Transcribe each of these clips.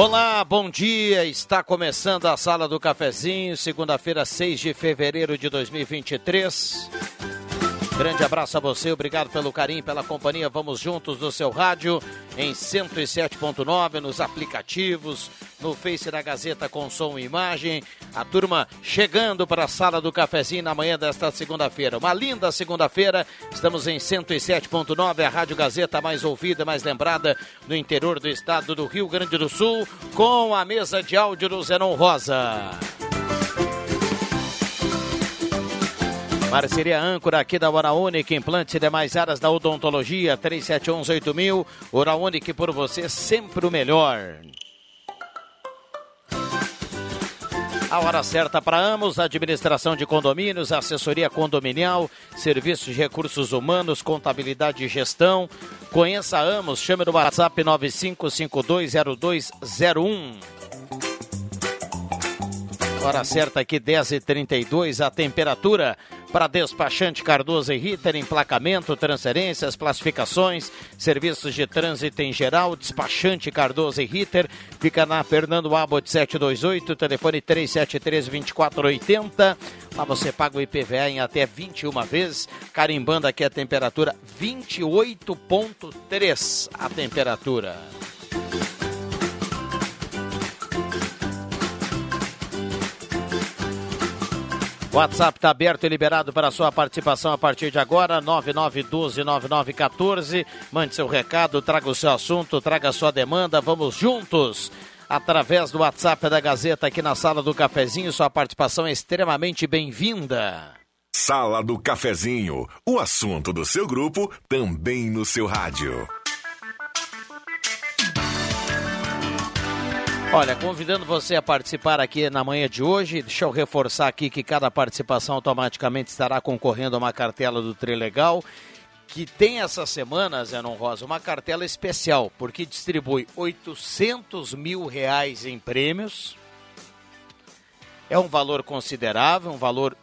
Olá, bom dia. Está começando a Sala do Cafezinho, segunda-feira, 6 de fevereiro de 2023. Grande abraço a você, obrigado pelo carinho, pela companhia. Vamos juntos no seu rádio em 107.9, nos aplicativos, no Face da Gazeta com som e imagem. A turma chegando para a sala do cafezinho na manhã desta segunda-feira. Uma linda segunda-feira. Estamos em 107.9, a Rádio Gazeta mais ouvida, mais lembrada no interior do estado do Rio Grande do Sul, com a mesa de áudio do Zenon Rosa. Parceria âncora aqui da Hora Única, implantes e demais áreas da odontologia, 37118000. Hora Única por você, sempre o melhor. A hora certa para Amos, administração de condomínios, assessoria condominial, serviços de recursos humanos, contabilidade e gestão. Conheça Amos, chame no WhatsApp 95520201. Hora certa aqui, 10h32, a temperatura para despachante Cardoso e Ritter, emplacamento, transferências, classificações, serviços de trânsito em geral, despachante Cardoso e Ritter, fica na Fernando Abbott 728, telefone 373-2480. Lá você paga o IPVA em até 21 vezes, carimbando aqui a temperatura 28.3 a temperatura. WhatsApp está aberto e liberado para sua participação a partir de agora, 9912-9914. Mande seu recado, traga o seu assunto, traga a sua demanda, vamos juntos. Através do WhatsApp da Gazeta aqui na Sala do Cafezinho, sua participação é extremamente bem-vinda. Sala do Cafezinho, o assunto do seu grupo também no seu rádio. Olha, convidando você a participar aqui na manhã de hoje, deixa eu reforçar aqui que cada participação automaticamente estará concorrendo a uma cartela do Trilegal, que tem essa semana, Zenon Rosa, uma cartela especial, porque distribui 800 mil reais em prêmios. É um valor considerável, um valor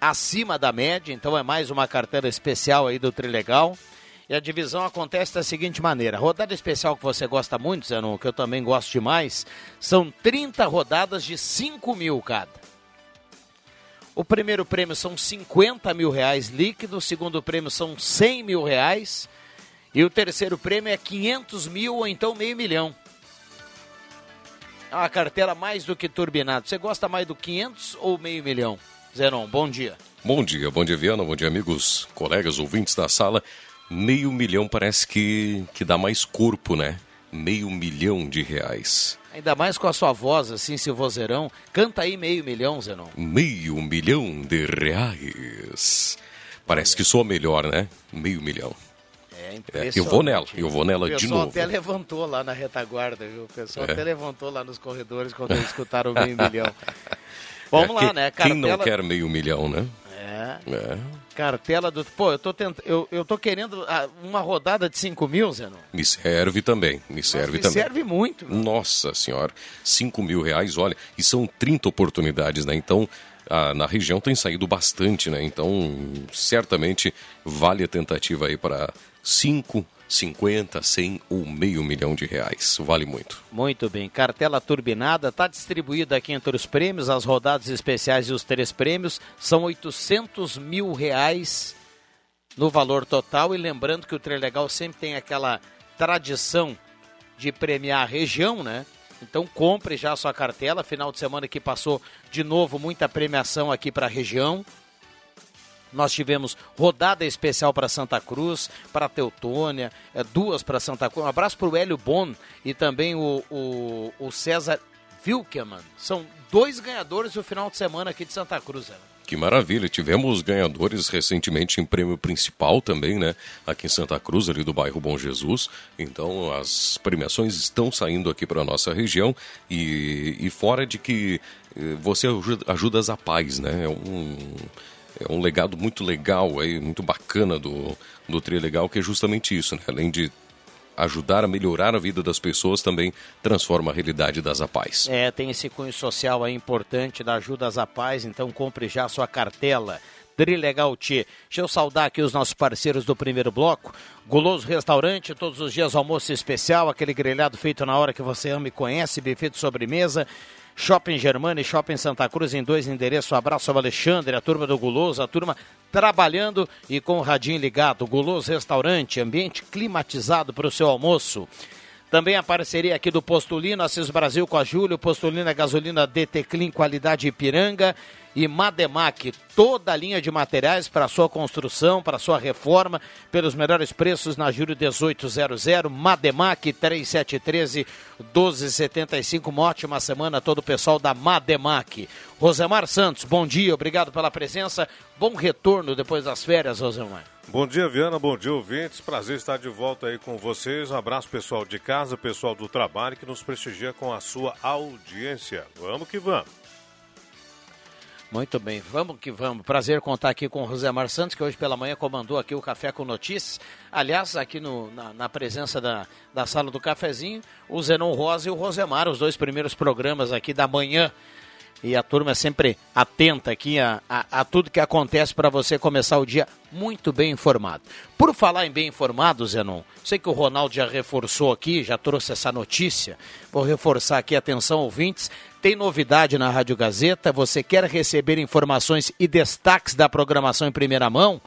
acima da média, então é mais uma cartela especial aí do Trilegal. E a divisão acontece da seguinte maneira: rodada especial que você gosta muito, Zenon, que eu também gosto demais, são 30 rodadas de 5 mil cada. O primeiro prêmio são 50 mil reais líquido, o segundo prêmio são 100 mil reais e o terceiro prêmio é 500 mil ou então meio milhão. É uma carteira mais do que turbinada. Você gosta mais do 500 ou meio milhão? Zenon, bom dia. Bom dia, bom dia Viana, bom dia amigos, colegas, ouvintes da sala. Meio milhão parece que, que dá mais corpo, né? Meio milhão de reais. Ainda mais com a sua voz, assim, seu vozeirão. Canta aí meio milhão, Zenon. Meio milhão de reais. Parece que sou melhor, né? Meio milhão. É, É, eu vou nela, eu vou nela O de pessoal novo. até levantou lá na retaguarda, viu? O pessoal É. até levantou lá nos corredores quando eles escutaram o meio milhão. Vamos É, lá, né? Quem não Cartela- quer meio milhão, né? É. É. Cartela do. Pô, eu tô, tent... eu, eu tô querendo ah, uma rodada de 5 mil, Zenon. Me serve também, me serve me também. serve muito. Nossa senhora, 5 mil reais, olha, e são 30 oportunidades, né? Então, ah, na região tem saído bastante, né? Então, certamente vale a tentativa aí para 5, 50, 100 ou meio milhão de reais. Vale muito. Muito bem. Cartela turbinada está distribuída aqui entre os prêmios, as rodadas especiais e os três prêmios. São 800 mil reais no valor total. E lembrando que o Trilegal sempre tem aquela tradição de premiar a região, né? Então compre já a sua cartela. Final de semana que passou de novo muita premiação aqui para a região. Nós tivemos rodada especial para Santa Cruz, para Teutônia, é, duas para Santa Cruz. Um abraço para o Hélio Bon e também o, o, o César Wilkeman. São dois ganhadores no final de semana aqui de Santa Cruz. Né? Que maravilha. Tivemos ganhadores recentemente em prêmio principal também, né? Aqui em Santa Cruz, ali do bairro Bom Jesus. Então, as premiações estão saindo aqui para nossa região e, e fora de que eh, você ajuda, as paz, né? É um, é um legado muito legal aí, muito bacana do, do Trilegal, que é justamente isso, né? Além de ajudar a melhorar a vida das pessoas, também transforma a realidade das APAES. É, tem esse cunho social aí importante da ajuda às APAES, então compre já a sua cartela. Trilegal T. Deixa eu saudar aqui os nossos parceiros do primeiro bloco. Guloso Restaurante, todos os dias almoço especial, aquele grelhado feito na hora que você ama e conhece, buffet de sobremesa. Shopping Germana e Shopping Santa Cruz em dois endereços. Um abraço ao Alexandre, a turma do Guloso, a turma trabalhando e com o radinho ligado. Guloso Restaurante, ambiente climatizado para o seu almoço. Também a parceria aqui do Postulino, Assis Brasil com a Júlio, Postulina Gasolina DT Clean, qualidade Ipiranga e Mademac, toda a linha de materiais para sua construção, para sua reforma, pelos melhores preços na Júlio 1800, Mademac 3713 1275. Uma ótima semana a todo o pessoal da Mademac. Rosemar Santos, bom dia, obrigado pela presença. Bom retorno depois das férias, Rosemar. Bom dia, Viana. Bom dia, ouvintes. Prazer estar de volta aí com vocês. Um abraço, pessoal de casa, pessoal do trabalho que nos prestigia com a sua audiência. Vamos que vamos. Muito bem, vamos que vamos. Prazer contar aqui com o Rosemar Santos, que hoje pela manhã comandou aqui o Café com Notícias. Aliás, aqui no, na, na, presença da, da sala do cafezinho, o Zenon Rosa e o Rosemar, os dois primeiros programas aqui da manhã. E a turma é sempre atenta aqui a, a, a tudo que acontece para você começar o dia muito bem informado. Por falar em bem informado, Zenon, sei que o Ronaldo já reforçou aqui, já trouxe essa notícia. Vou reforçar aqui, atenção ouvintes, tem novidade na Rádio Gazeta? Você quer receber informações e destaques da programação em primeira mão?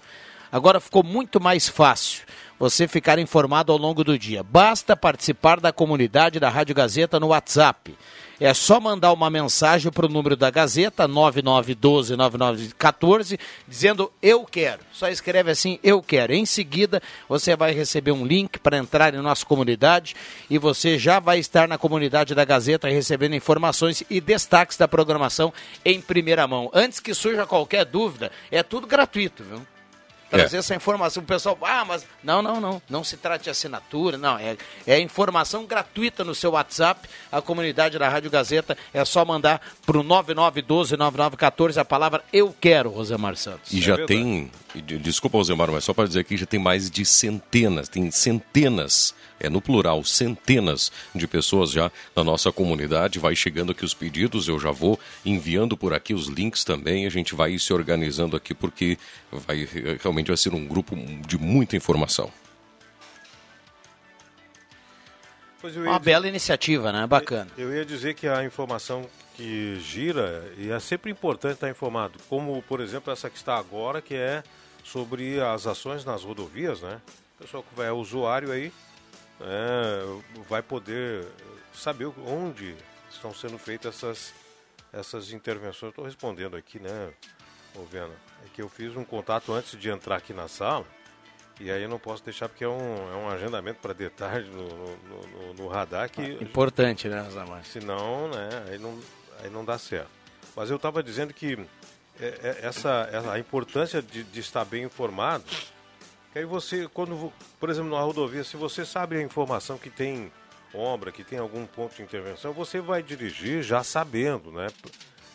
Agora ficou muito mais fácil você ficar informado ao longo do dia. Basta participar da comunidade da Rádio Gazeta no WhatsApp. É só mandar uma mensagem para o número da Gazeta, 9912-9914, dizendo eu quero. Só escreve assim, eu quero. Em seguida, você vai receber um link para entrar em nossa comunidade e você já vai estar na comunidade da Gazeta recebendo informações e destaques da programação em primeira mão. Antes que surja qualquer dúvida, é tudo gratuito, viu? Trazer é. essa informação. O pessoal, ah, mas não, não, não, não se trata de assinatura, não, é, é informação gratuita no seu WhatsApp. A comunidade da Rádio Gazeta é só mandar para o 9912-9914 a palavra Eu Quero, Rosemar Santos. E já é tem, desculpa, Rosemar, mas só para dizer que já tem mais de centenas, tem centenas é no plural, centenas de pessoas já na nossa comunidade. Vai chegando aqui os pedidos, eu já vou enviando por aqui os links também. A gente vai se organizando aqui porque vai realmente vai ser um grupo de muita informação. Uma bela iniciativa, né? Bacana. Eu ia dizer que a informação que gira e é sempre importante estar informado, como por exemplo essa que está agora, que é sobre as ações nas rodovias, né? O pessoal que é usuário aí é, vai poder saber onde estão sendo feitas essas, essas intervenções. Estou respondendo aqui, né, Vena? É que eu fiz um contato antes de entrar aqui na sala. E aí eu não posso deixar porque é um, é um agendamento para de tarde no, no, no, no radar que. Ah, importante, né, Zamar? Senão, né, aí não, aí não dá certo. Mas eu estava dizendo que essa, essa, a importância de, de estar bem informado que aí você, quando, por exemplo, na rodovia, se você sabe a informação que tem ombra, que tem algum ponto de intervenção, você vai dirigir já sabendo, né?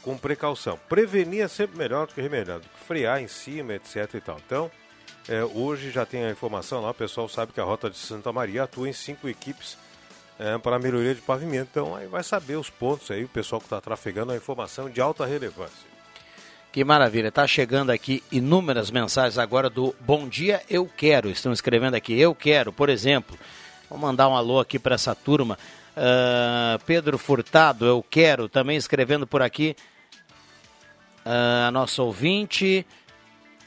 Com precaução. Prevenir é sempre melhor do que remediar, do que frear em cima, etc e tal. Então, é, hoje já tem a informação lá, o pessoal sabe que a Rota de Santa Maria atua em cinco equipes é, para a melhoria de pavimento. Então, aí vai saber os pontos aí, o pessoal que está trafegando a informação de alta relevância. Que maravilha. Tá chegando aqui inúmeras mensagens agora do Bom Dia Eu Quero. Estão escrevendo aqui, eu quero, por exemplo. Vou mandar um alô aqui para essa turma. Uh, Pedro Furtado, eu quero, também escrevendo por aqui. Uh, a nossa ouvinte.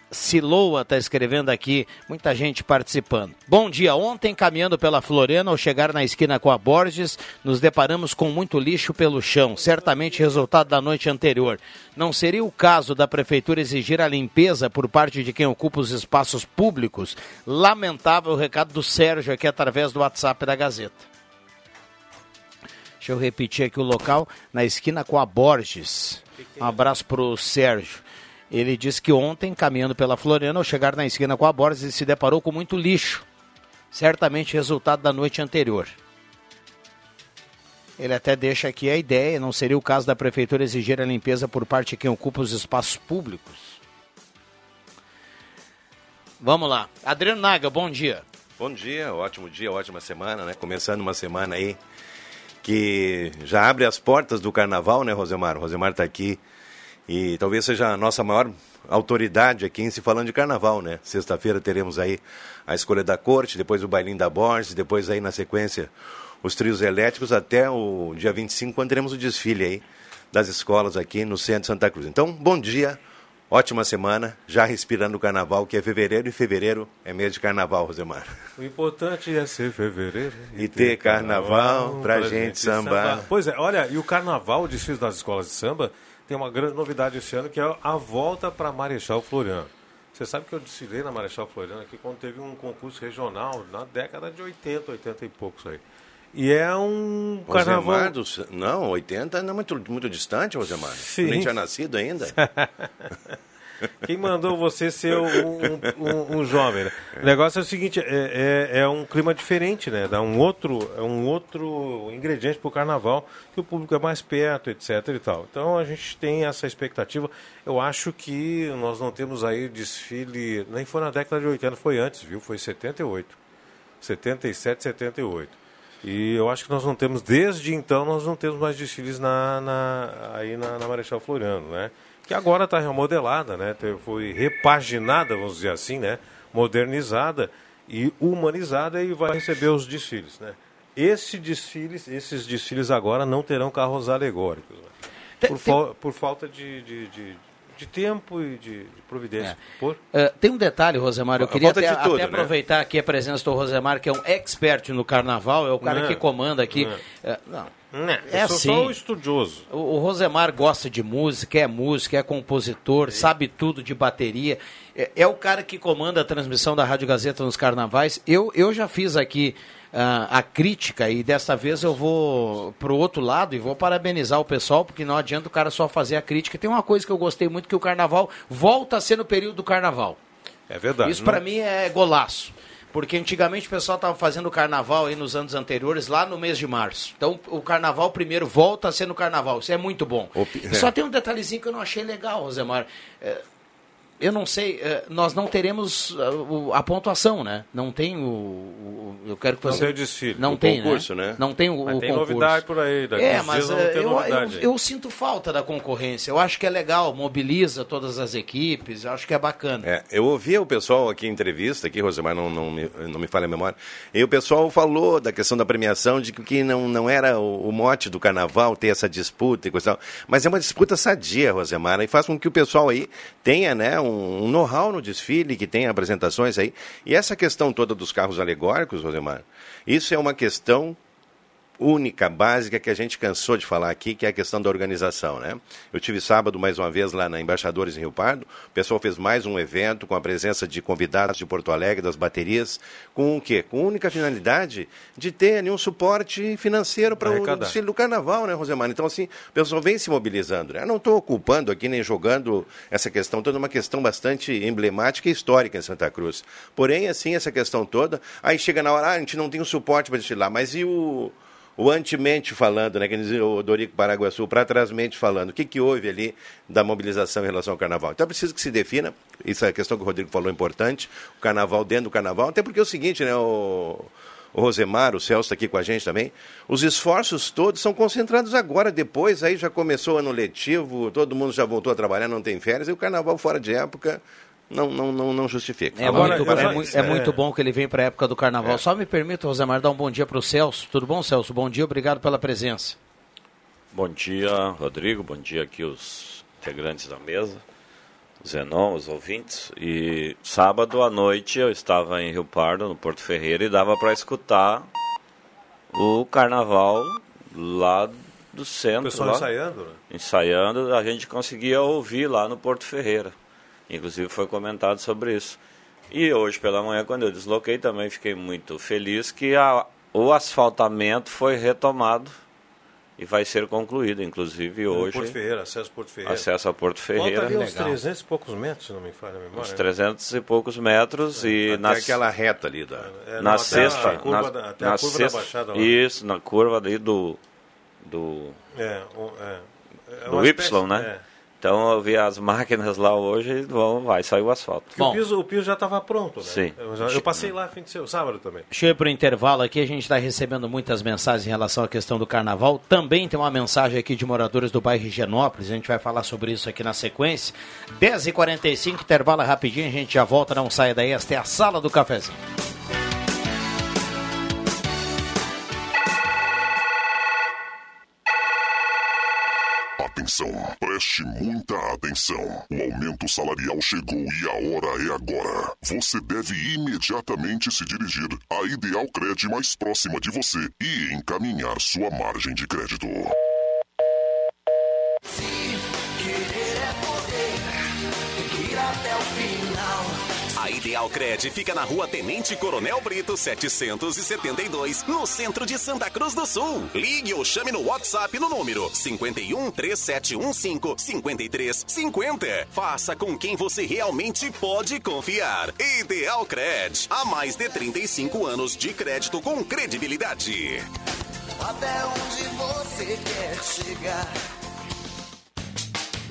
Siloa está escrevendo aqui, muita gente participando. Bom dia, ontem caminhando pela Floriana, ao chegar na esquina com a Borges, nos deparamos com muito lixo pelo chão, certamente resultado da noite anterior. Não seria o caso da prefeitura exigir a limpeza por parte de quem ocupa os espaços públicos? Lamentável o recado do Sérgio aqui através do WhatsApp da Gazeta. Deixa eu repetir aqui o local, na esquina com a Borges. Um abraço para o Sérgio. Ele disse que ontem, caminhando pela Floriana, ao chegar na esquina com a Borges, ele se deparou com muito lixo. Certamente resultado da noite anterior. Ele até deixa aqui a ideia, não seria o caso da prefeitura exigir a limpeza por parte de quem ocupa os espaços públicos. Vamos lá. Adriano Naga, bom dia. Bom dia, ótimo dia, ótima semana, né? Começando uma semana aí que já abre as portas do carnaval, né, Rosemar? O Rosemar está aqui e talvez seja a nossa maior autoridade aqui em se falando de carnaval, né? Sexta-feira teremos aí a escolha da corte, depois o bailinho da Borges, depois aí na sequência os trios elétricos até o dia 25, quando teremos o desfile aí das escolas aqui no centro de Santa Cruz. Então, bom dia, ótima semana, já respirando o carnaval, que é fevereiro, e fevereiro é mês de carnaval, Rosemar. O importante é ser fevereiro e, e ter, ter carnaval, carnaval pra, pra gente, gente sambar. sambar. Pois é, olha, e o carnaval, o desfile das escolas de samba, tem uma grande novidade esse ano que é a volta para Marechal Floriano. Você sabe que eu desfilei na Marechal Floriano aqui quando teve um concurso regional na década de 80, 80 e poucos aí. E é um carnaval... Do... Não, 80 não é muito, muito distante, Rosemar. Sim. Nem tinha nascido ainda. Quem mandou você ser um, um, um jovem? Né? O negócio é o seguinte, é, é, é, um clima diferente, né? Dá um outro, é um outro ingrediente para o carnaval, que o público é mais perto, etc. e tal. Então a gente tem essa expectativa. Eu acho que nós não temos aí desfile, nem foi na década de 80, foi antes, viu? Foi 78. 77, 78. E eu acho que nós não temos, desde então, nós não temos mais desfiles na, na aí na, na Marechal Floriano, né? Que agora está remodelada, né? Foi repaginada, vamos dizer assim, né? Modernizada e humanizada e vai receber os desfiles, né? Esse desfiles, esses desfiles agora não terão carros alegóricos, né? por, fa por, falta de, de, de, de, tempo e de, providência. É. Por? Uh, tem um detalhe, Rosemar, eu queria até, tudo, até né? aproveitar aqui a presença do Rosemar, que é um expert no carnaval, é o cara não, que comanda aqui. Não. Uh, não né? É assim. sou estudioso. O, o, Rosemar gosta de música, é músico, é compositor, sabe tudo de bateria. É, é, o cara que comanda a transmissão da Rádio Gazeta nos carnavais. Eu, eu já fiz aqui uh, a crítica e dessa vez eu vou pro outro lado e vou parabenizar o pessoal, porque não adianta o cara só fazer a crítica. Tem uma coisa que eu gostei muito, que o carnaval volta a ser no período do carnaval. É verdade. Isso para mim é golaço. Porque antigamente o pessoal estava fazendo o carnaval aí nos anos anteriores, lá no mês de março. Então o carnaval primeiro volta a ser no carnaval. Isso é muito bom. E só tem um detalhezinho que eu não achei legal, Rosemar. É, eu não sei, é, nós não teremos uh, a pontuação, né? Não tem o, o eu quero que você não tem o desfile, não o tem, concurso, né? né? Não tem o, mas o tem concurso. novidade por aí, daqui é, mas é, eu, eu, eu, sinto falta da concorrência. Eu acho que é legal, mobiliza todas as equipes, eu acho que é bacana. É, eu ouvi o pessoal aqui em entrevista, aqui, Rosemar, não, não, me, não me falha a memória, e o pessoal falou da questão da premiação, de que não, não era o, o mote do carnaval ter essa disputa e coisa mas é uma disputa sadia, Rosemar, e faz com que o pessoal aí tenha né, um, know-how no desfile, que tem apresentações aí. E essa questão toda dos carros alegóricos, Rosemar, isso é uma questão única, básica, que a gente cansou de falar aqui, que é a questão da organização. Né? Eu tive sábado, mais uma vez, lá na Embaixadores em Rio Pardo. O pessoal fez mais um evento com a presença de convidados de Porto Alegre, das baterias, com o quê? Com a única finalidade de ter ali um suporte financeiro para o desfile do carnaval, né, Rosemar? Então, assim, o pessoal vem se mobilizando. Né? Eu não estou ocupando aqui nem jogando essa questão toda, uma questão bastante emblemática e histórica em Santa Cruz. Porém, assim, essa questão toda, aí chega na hora, ah, a gente não tem um suporte para desfilar, mas e o o antemente falando, né, que o Dorico Paraguaçu, para trásmente falando, o que, que houve ali da mobilização em relação ao carnaval. Então é preciso que se defina, isso é a questão que o Rodrigo falou importante, o carnaval dentro do carnaval, até porque é o seguinte, né, o, o Rosemar, o Celso está aqui com a gente também. Os esforços todos são concentrados agora, depois, aí já começou o ano letivo, todo mundo já voltou a trabalhar, não tem férias, e o carnaval fora de época não, não, não, não justifica. É, Agora, muito, eu é, já- muito, é muito bom que ele vem para a época do carnaval. É. Só me permita, Rosemar, dar um bom dia para o Celso. Tudo bom, Celso? Bom dia, obrigado pela presença. Bom dia, Rodrigo. Bom dia aqui os integrantes da mesa, o Zenon, os ouvintes. E sábado à noite eu estava em Rio Pardo, no Porto Ferreira, e dava para escutar o carnaval lá do O centro. pessoal lá, ensaiando, né? ensaiando, a gente conseguia ouvir lá no Porto Ferreira. Inclusive foi comentado sobre isso. E hoje pela manhã, quando eu desloquei, também fiquei muito feliz que a- o asfaltamento foi retomado e vai ser concluído. Inclusive No hoje, Porto Ferreira, acesso Porto Ferreira. acesso a Porto Falta Ferreira, ali uns legal. 300 e poucos metros, se não me falha a memória. uns né? 300 e poucos metros. E Até na, aquela reta ali da... É, não, na até sexta, A curva na, da, até na a curva sexta, da Baixada lá. isso, na curva daí do, do É, um- é. É do Y, espécie- né? é. Então eu vi as máquinas lá hoje e vão, vai sair o asfalto. Porque Bom. o piso, o piso já estava pronto, né? Sim. Eu, já- eu passei lá fim de semana, sábado também. Deixa eu ir para o intervalo aqui, a gente está recebendo muitas mensagens em relação à questão do carnaval. Também tem uma mensagem aqui de moradores do bairro Higienópolis, a gente vai falar sobre isso aqui na sequência. 10h45, intervalo rapidinho, a gente já volta, não saia daí, esta é a sala do cafezinho. Atenção, preste muita atenção. O aumento salarial chegou e a hora é agora. Você deve imediatamente se dirigir à Ideal Cred mais próxima de você e encaminhar sua margem de crédito. A Ideal Cred fica na rua Tenente Coronel Brito 772, no centro de Santa Cruz do Sul. Ligue ou chame no WhatsApp no número 51 3715 5350. Faça com quem você realmente pode confiar. Ideal Cred, há mais de 35 anos de crédito com credibilidade. Até onde você quer chegar?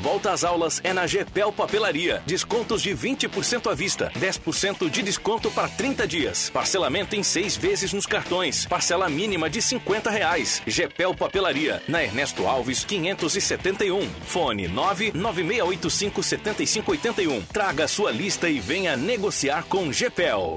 Volta às aulas é na Gepel Papelaria. Descontos de 20% à vista, 10% de desconto para 30 dias. Parcelamento em seis vezes nos cartões. Parcela mínima de 50 reais. Gepel Papelaria, na Ernesto Alves, 571. Fone 99685 7581. Traga sua lista e venha negociar com Gepel.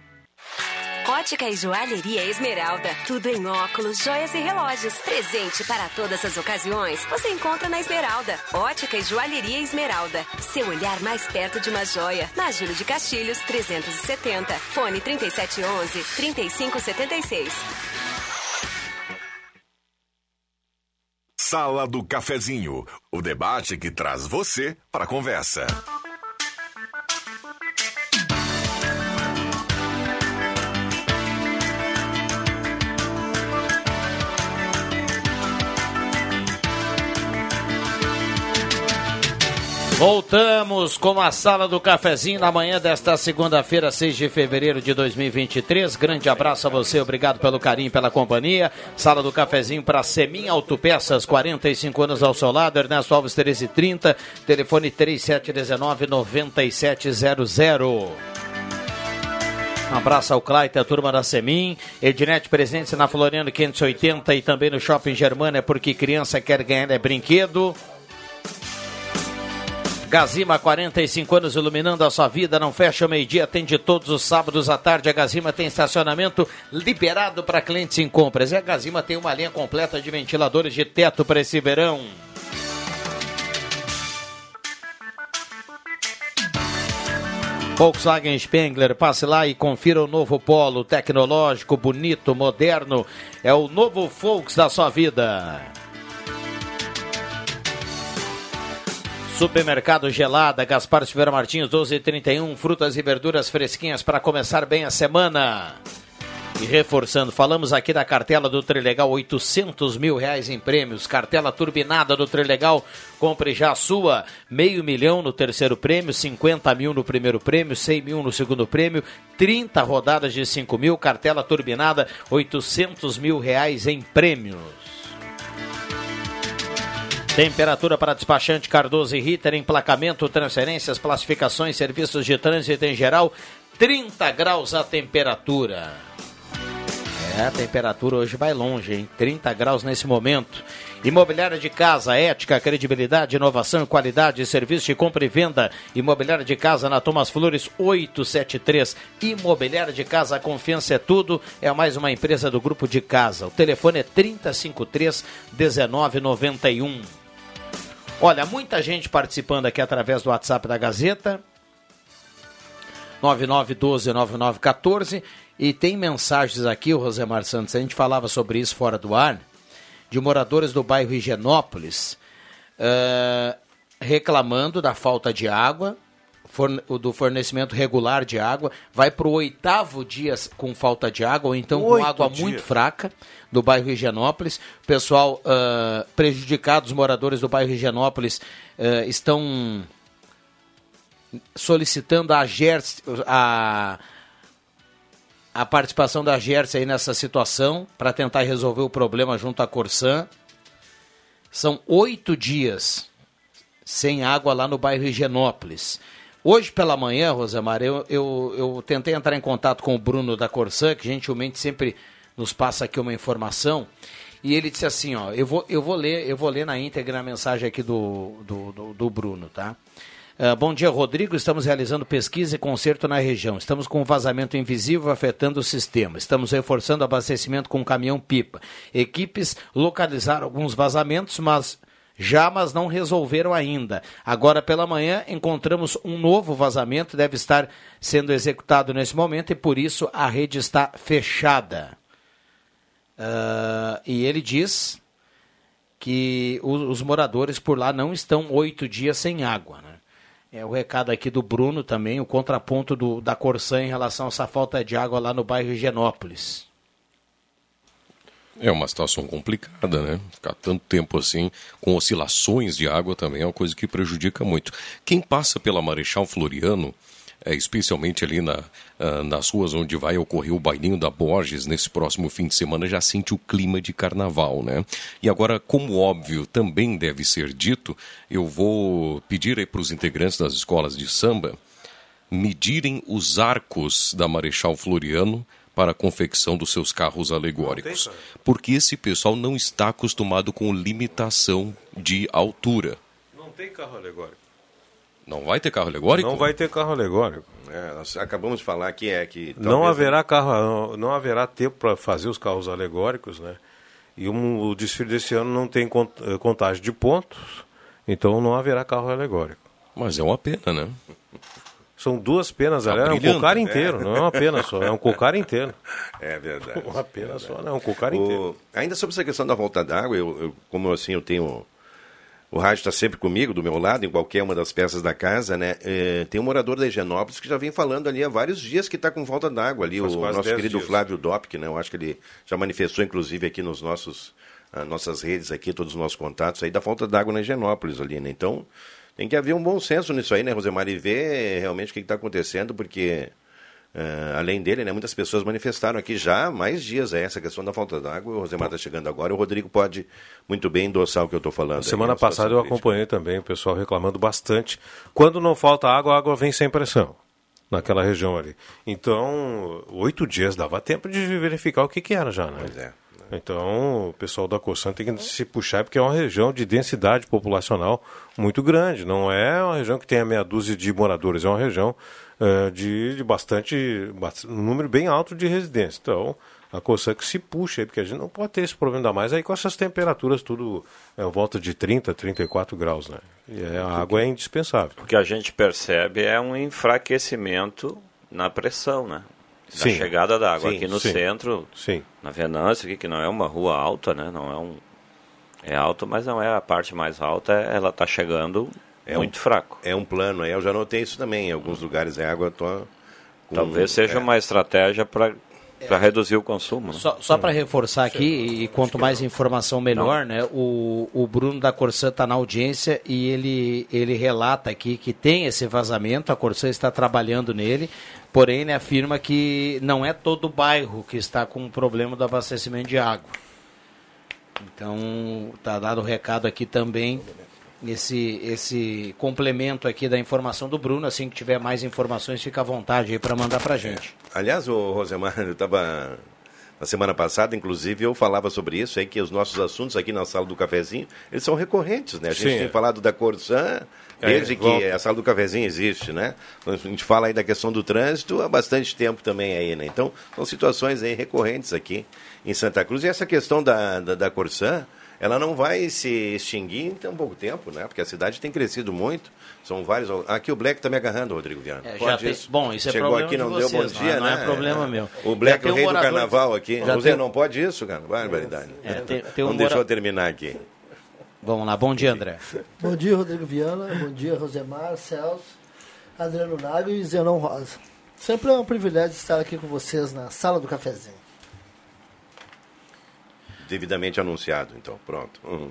Ótica e Joalheria Esmeralda. Tudo em óculos, joias e relógios. Presente para todas as ocasiões. Você encontra na Esmeralda. Ótica e Joalheria Esmeralda. Seu olhar mais perto de uma joia. Na Júlio de Castilhos, 370. Fone 3711 3576. Sala do Cafezinho, o debate que traz você para a conversa. Voltamos com a sala do cafezinho na manhã desta segunda-feira, 6 de fevereiro de 2023. Grande abraço a você, obrigado pelo carinho pela companhia. Sala do cafezinho para Semin Autopeças, 45 anos ao seu lado, Ernesto Alves 1330, telefone 3719 9700. Um abraço ao Claita, a turma da Semin. Ednet presente na Floriano 580 e também no Shopping Germana, porque criança quer ganhar é brinquedo. Gazima, 45 anos iluminando a sua vida, não fecha o meio-dia, atende todos os sábados à tarde. A Gazima tem estacionamento liberado para clientes em compras. E a Gazima tem uma linha completa de ventiladores de teto para esse verão. Volkswagen Spengler, passe lá e confira o novo Polo tecnológico, bonito, moderno. É o novo Volks da sua vida. Supermercado Gelada, Gaspar Silveira Martins, 1231, frutas e verduras fresquinhas para começar bem a semana. E reforçando, falamos aqui da cartela do Trilegal, 800 mil reais em prêmios. Cartela turbinada do Trilegal, compre já a sua. Meio milhão no terceiro prêmio, 50 mil no primeiro prêmio, 100 mil no segundo prêmio, 30 rodadas de 5 mil. Cartela turbinada, 800 mil reais em prêmios. Temperatura para despachante Cardoso e Ritter, emplacamento, transferências, classificações, serviços de trânsito em geral, 30 graus a temperatura. É, a temperatura hoje vai longe, hein? 30 graus nesse momento. Imobiliária de casa, ética, credibilidade, inovação, qualidade, serviço de compra e venda. Imobiliária de casa na Thomas Flores 873. Imobiliária de casa, a confiança é tudo. É mais uma empresa do grupo de casa. O telefone é 353 1991. Olha, muita gente participando aqui através do WhatsApp da Gazeta. 9912-9914. E tem mensagens aqui, o Rosemar Santos, a gente falava sobre isso fora do ar, de moradores do bairro Higienópolis uh, reclamando da falta de água, forne do fornecimento regular de água, vai para o oitavo dia com falta de água, ou então com água dias. muito fraca do bairro Higienópolis. O pessoal uh, prejudicado, os moradores do bairro Higienópolis uh, estão solicitando a GERS, a a participação da Gersa aí nessa situação para tentar resolver o problema junto à Corsan. São oito dias sem água lá no bairro Higienópolis. Hoje pela manhã, Rosemar, eu, eu, eu tentei entrar em contato com o Bruno da Corsan, que gentilmente sempre nos passa aqui uma informação. E ele disse assim, ó, eu vou, eu vou ler, eu vou ler na íntegra a mensagem aqui do, do, do, do Bruno, tá? Uh, bom dia, Rodrigo. Estamos realizando pesquisa e conserto na região. Estamos com um vazamento invisível afetando o sistema. Estamos reforçando o abastecimento com caminhão-pipa. Equipes localizaram alguns vazamentos, mas já, mas não resolveram ainda. Agora pela manhã encontramos um novo vazamento, deve estar sendo executado nesse momento e por isso a rede está fechada. Uh, e ele diz que os, os moradores por lá não estão oito dias sem água. Né? É o recado aqui do Bruno também, o contraponto do, da Corsã em relação a essa falta de água lá no bairro Higienópolis. É uma situação complicada, né? Ficar tanto tempo assim, com oscilações de água também é uma coisa que prejudica muito. Quem passa pela Marechal Floriano, é, especialmente ali na, uh, nas ruas onde vai ocorrer o bailinho da Borges nesse próximo fim de semana, já sente o clima de carnaval, né? E agora, como óbvio também deve ser dito, eu vou pedir aí para os integrantes das escolas de samba medirem os arcos da Marechal Floriano para a confecção dos seus carros alegóricos. Porque esse pessoal não está acostumado com limitação de altura. Não tem carro alegórico. Não vai ter carro alegórico? Não vai ter carro alegórico. É, nós acabamos de falar que é que não haverá carro, não haverá tempo para fazer os carros alegóricos, né? E um, o desfile desse ano não tem eh, contagem de pontos, então não haverá carro alegórico. Mas é uma pena, né? São duas penas, tá galera. É um cocar inteiro, é. não é uma pena só, é um cocar inteiro. É verdade. Uma pena é verdade. só, não, é um cocar o... inteiro. Ainda sobre essa questão da volta d'água, eu, eu, como assim eu tenho o rádio está sempre comigo, do meu lado, em qualquer uma das peças da casa, né? É, tem um morador da Higienópolis que já vem falando ali há vários dias que está com falta d'água ali. Faz o nosso querido dias. Flávio Dopk, né? Eu acho que ele já manifestou, inclusive, aqui nos nossos uh, nossas redes aqui, todos os nossos contatos, aí da falta d'água na Higienópolis ali, né? Então, tem que haver um bom senso nisso aí, né, Rosemar? E ver realmente o que está acontecendo, porque Uh, além dele, né, muitas pessoas manifestaram aqui já há mais dias é, essa questão da falta d'água. O Rosemar está chegando agora. O Rodrigo pode muito bem endossar o que eu estou falando. Semana aí, passada eu acompanhei também o pessoal reclamando bastante. Quando não falta água, a água vem sem pressão naquela região ali. Então, oito dias dava tempo de verificar o que, que era já, né? Pois é. Então, o pessoal da Corsã tem que se puxar, porque é uma região de densidade populacional muito grande. Não é uma região que tenha meia dúzia de moradores, é uma região eh, de, de bastante, bast- um número bem alto de residências. Então, a Corsã que se puxa aí, porque a gente não pode ter esse problema ainda mais aí com essas temperaturas tudo é, volta de 30, 34 graus, né? E é, a água é indispensável. O que a gente percebe é um enfraquecimento na pressão, né? Da Sim. chegada da água Sim, aqui no sim, centro, sim. na Venâncio, aqui, que não é uma rua alta, né? Não é um é alto, mas não é a parte mais alta, ela está chegando É muito um, fraco. É um plano aí, eu já notei isso também. Em alguns lugares a água tá com- Talvez seja é. uma estratégia para para reduzir o consumo. né? Só, só para reforçar aqui, e quanto mais informação melhor, né? O, o Bruno da Corsã está na audiência e ele, ele relata aqui que tem esse vazamento, a Corsã está trabalhando nele, porém ele afirma que não é todo o bairro que está com o problema do abastecimento de água. Então, tá dado o recado aqui também, esse, esse complemento aqui da informação do Bruno. Assim que tiver mais informações, fica à vontade aí para mandar para gente. Aliás, o Rosemar, eu estava na semana passada, inclusive, eu falava sobre isso, aí que os nossos assuntos aqui na sala do cafezinho, eles são recorrentes, né? A gente Sim. tem falado da Corsã É, desde que volta. a sala do cafezinho existe, né? A gente fala aí da questão do trânsito há bastante tempo também aí, né? Então, são situações aí recorrentes aqui em Santa Cruz. E essa questão da, da, da Corsã, ela não vai se extinguir em tão pouco tempo, né? Porque a cidade tem crescido muito. São vários. Aqui o Black está me agarrando, Rodrigo Viana. É, já Pode tem- isso? bom, isso é Chegou problema aqui, de não vocês, deu bom não é- dia, não é né? problema meu. O Black, o rei um do carnaval aqui. já Você tem- não pode isso, cara? Barbaridade. É, tem- tem um não deixou mora- eu terminar aqui. Vamos lá, bom dia, André. Bom dia, Rodrigo Viana. Bom dia, Rosemar, Celso, Adriano Nago e Zenon Rosa. Sempre é um privilégio estar aqui com vocês na sala do cafezinho. Devidamente anunciado, então. Pronto. Uhum.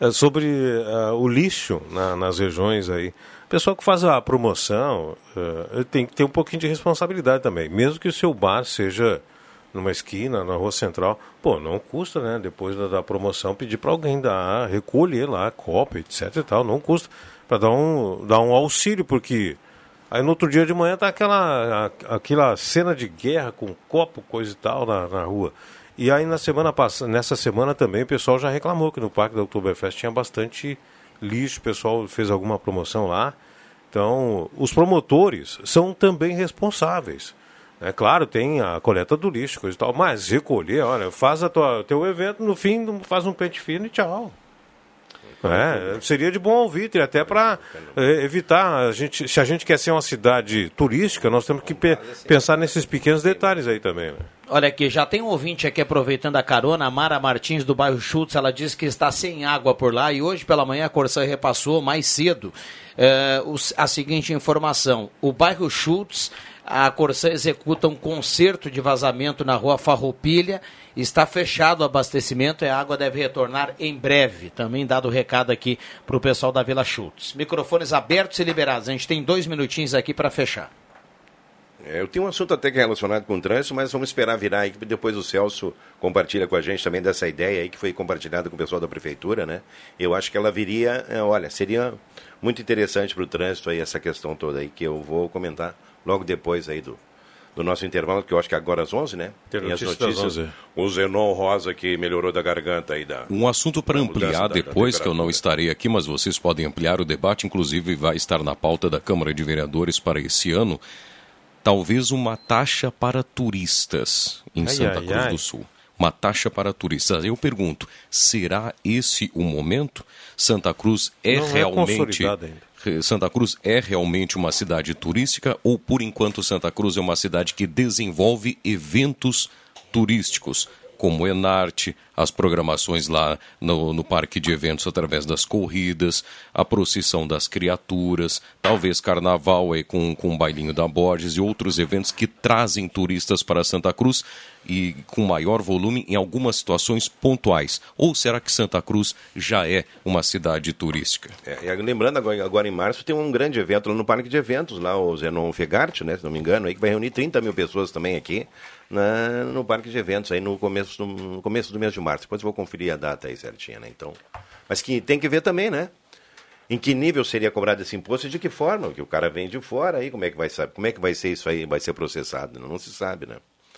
É, sobre ah, o lixo na- nas regiões aí. O pessoal que faz a promoção eh, tem que ter um pouquinho de responsabilidade também. Mesmo que o seu bar seja numa esquina, na rua central, pô, não custa, né? Depois da, da promoção, pedir para alguém dar, recolher lá, copa, etc e tal. Não custa. Para dar um, dar um auxílio, porque aí no outro dia de manhã tá aquela, a- aquela cena de guerra com copo, coisa e tal na, na rua. E aí na semana passada, nessa semana também o pessoal já reclamou que no Parque da Oktoberfest tinha bastante lixo, o pessoal fez alguma promoção lá. Então, os promotores são também responsáveis. É claro, tem a coleta do lixo, coisa e tal, mas recolher, olha, faz a tua, teu evento, no fim, faz um pente fino e tchau. É, seria de bom ouvido, até para evitar, a gente, se a gente quer ser uma cidade turística, nós temos que pe- pensar nesses pequenos detalhes aí também. Né? Olha aqui, já tem um ouvinte aqui aproveitando a carona, a Mara Martins do bairro Schultz, ela diz que está sem água por lá e hoje pela manhã a Corsã repassou mais cedo os- a seguinte informação. O bairro Schultz, a Corsã executa um conserto de vazamento na rua Farroupilha, está fechado o abastecimento e a água deve retornar em breve. Também dado o recado aqui para o pessoal da Vila Schultz. Microfones abertos e liberados, a gente tem dois minutinhos aqui para fechar. É, eu tenho um assunto até que é relacionado com o trânsito, mas vamos esperar virar aí, que depois o Celso compartilha com a gente também dessa ideia aí que foi compartilhada com o pessoal da prefeitura, né? Eu acho que ela viria, é, olha, seria muito interessante para o trânsito aí essa questão toda aí, que eu vou comentar logo depois aí do, do nosso intervalo, que eu acho que é agora às 11, né? Tem as notícia das notícias. 11. O Zenon Rosa que melhorou da garganta aí da... Um assunto para ampliar da- da depois, que eu não estarei aqui, mas vocês podem ampliar o debate, inclusive vai estar na pauta da Câmara de Vereadores para esse ano. Talvez uma taxa para turistas em Ai, Santa ai, Cruz ai. do Sul. Uma taxa para turistas. Eu pergunto, será esse o momento? Santa Cruz é Não é realmente. Re- Santa Cruz é realmente uma cidade turística ou, por enquanto, Santa Cruz é uma cidade que desenvolve eventos turísticos, como o Enarte, as programações lá no, no parque de eventos através das corridas, a procissão das criaturas, talvez carnaval aí com, com o bailinho da Borges e outros eventos que trazem turistas para Santa Cruz e com maior volume em algumas situações pontuais. Ou será que Santa Cruz já é uma cidade turística? É, lembrando, agora, agora em março tem um grande evento lá no Parque de Eventos, lá o Zenon Fegarte, né, se não me engano, aí, que vai reunir 30 mil pessoas também aqui na, no Parque de Eventos, aí no começo, do, no começo do mês de março. Depois eu vou conferir a data aí certinha, né? Então, mas que tem que ver também, né? Em que nível seria cobrado esse imposto e de que forma? Que o cara vem de fora aí, como é que vai saber? Como é que vai ser isso aí? Vai ser processado? Não, se sabe, né?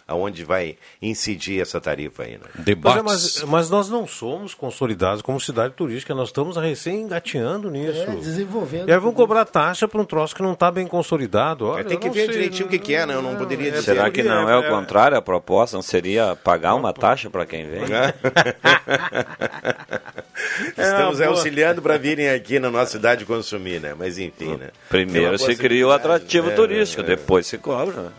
Aonde vai incidir essa tarifa aí. Né? Mas, é, mas, mas nós não somos consolidados como cidade turística, nós estamos recém engateando nisso. É, desenvolvendo. E aí vão cobrar taxa para um troço que não está bem consolidado. Olha, Tem que ver sei, direitinho o que, que é, né? Eu não poderia dizer. Será que não é o contrário? A proposta não seria pagar uma taxa para quem vem? Estamos É, auxiliando para virem aqui na nossa cidade consumir, né? Mas enfim, né? Primeiro É se cria o atrativo É, turístico, é, depois se cobra. né?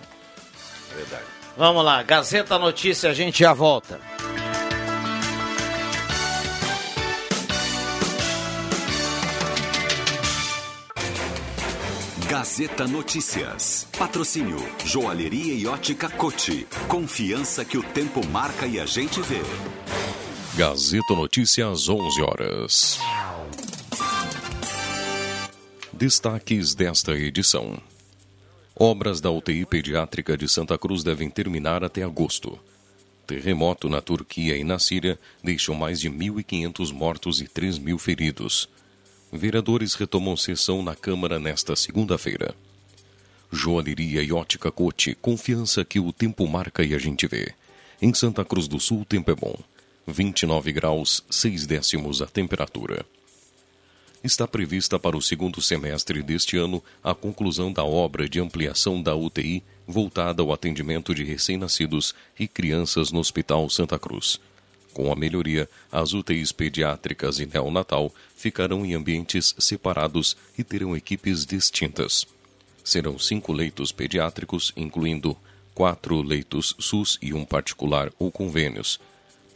Verdade. Vamos lá, Gazeta Notícia, a gente já volta. Gazeta Notícias. Patrocínio Joalheria e Ótica Cote. Confiança que o tempo marca e a gente vê. Gazeta Notícias, 11 horas. Destaques desta edição. Obras da UTI pediátrica de Santa Cruz devem terminar até agosto. Terremoto na Turquia e na Síria deixam mais de 1.500 mortos e 3 mil feridos. Vereadores retomam sessão na Câmara nesta segunda-feira. Joalheria e ótica Cote, confiança que o tempo marca e a gente vê. Em Santa Cruz do Sul, o tempo é bom. 29 graus, 6 décimos a temperatura. Está prevista para o segundo semestre deste ano a conclusão da obra de ampliação da UTI voltada ao atendimento de recém-nascidos e crianças no Hospital Santa Cruz. Com a melhoria, as UTIs pediátricas e neonatal ficarão em ambientes separados e terão equipes distintas. Serão cinco leitos pediátricos, incluindo quatro leitos SUS e um particular ou convênios.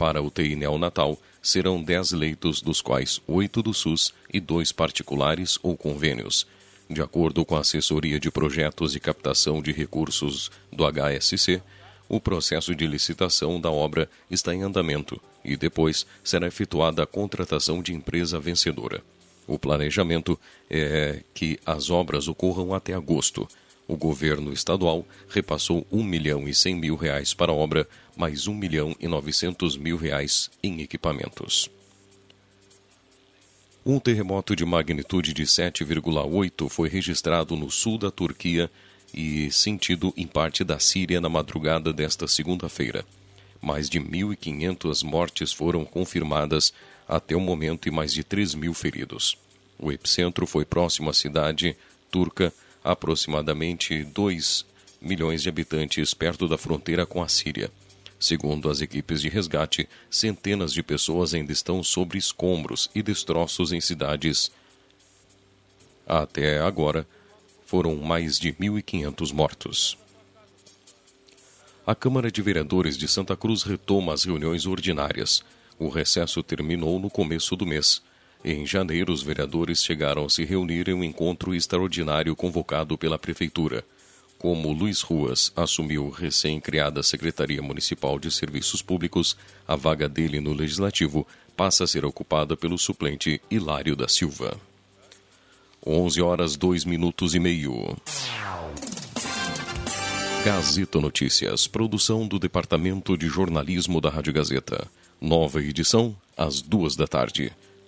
Para UTI neonatal, serão 10 leitos, dos quais 8 do SUS e 2 particulares ou convênios. De acordo com a Assessoria de Projetos e Captação de Recursos do HSC, o processo de licitação da obra está em andamento e depois será efetuada a contratação de empresa vencedora. O planejamento é que as obras ocorram até agosto. O governo estadual repassou 1 milhão e 100 mil reais para a obra, mais 1 milhão e 900 mil reais em equipamentos. Um terremoto de magnitude de 7,8 foi registrado no sul da Turquia e sentido em parte da Síria na madrugada desta segunda-feira. Mais de 1.500 mortes foram confirmadas até o momento e mais de 3 mil feridos. O epicentro foi próximo à cidade turca, aproximadamente 2 milhões de habitantes perto da fronteira com a Síria. Segundo as equipes de resgate, centenas de pessoas ainda estão sobre escombros e destroços em cidades. Até agora, foram mais de 1.500 mortos. A Câmara de Vereadores de Santa Cruz retoma as reuniões ordinárias. O recesso terminou no começo do mês. Em janeiro, os vereadores chegaram a se reunir em um encontro extraordinário convocado pela Prefeitura. Como Luiz Ruas assumiu recém-criada Secretaria Municipal de Serviços Públicos, a vaga dele no Legislativo passa a ser ocupada pelo suplente Hilário da Silva. 11 horas 2 minutos e meio. Gazeta Notícias, produção do Departamento de Jornalismo da Rádio Gazeta. Nova edição, às duas da tarde.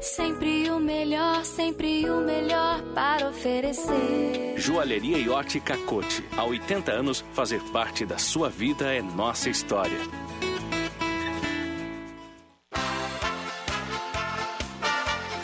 Sempre o melhor, sempre o melhor para oferecer. Joalheria e ótica Cote. Há 80 anos, fazer parte da sua vida é nossa história.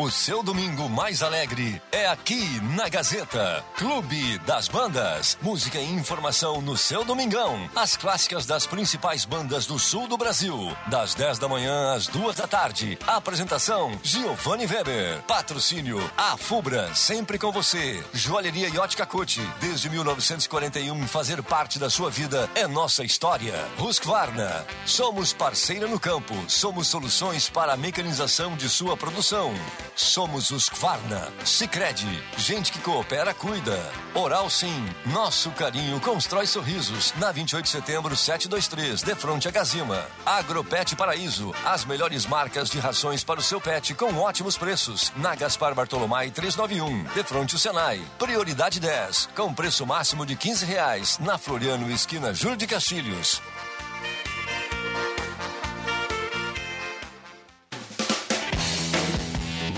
O seu domingo mais alegre é aqui na Gazeta. Clube das Bandas. Música e informação no seu domingão. As clássicas das principais bandas do sul do Brasil. Das 10 da manhã às 2 da tarde. Apresentação: Giovanni Weber. Patrocínio: A Fubra. Sempre com você. Joalheria e Ótica Cote. Desde 1941, fazer parte da sua vida é nossa história. Husqvarna. Somos parceira no campo. Somos soluções para a mecanização de sua produção. Somos os Kvarna. Sicredi, gente que coopera, cuida. Oral Sim, nosso carinho constrói sorrisos. Na 28 de setembro, 723, de frente a Gazima. Agropet Paraíso, as melhores marcas de rações para o seu pet com ótimos preços. Na Gaspar Bartolomai 391, de frente ao Senai. Prioridade 10, com preço máximo de 15 reais. Na Floriano, esquina Júlio de Castilhos.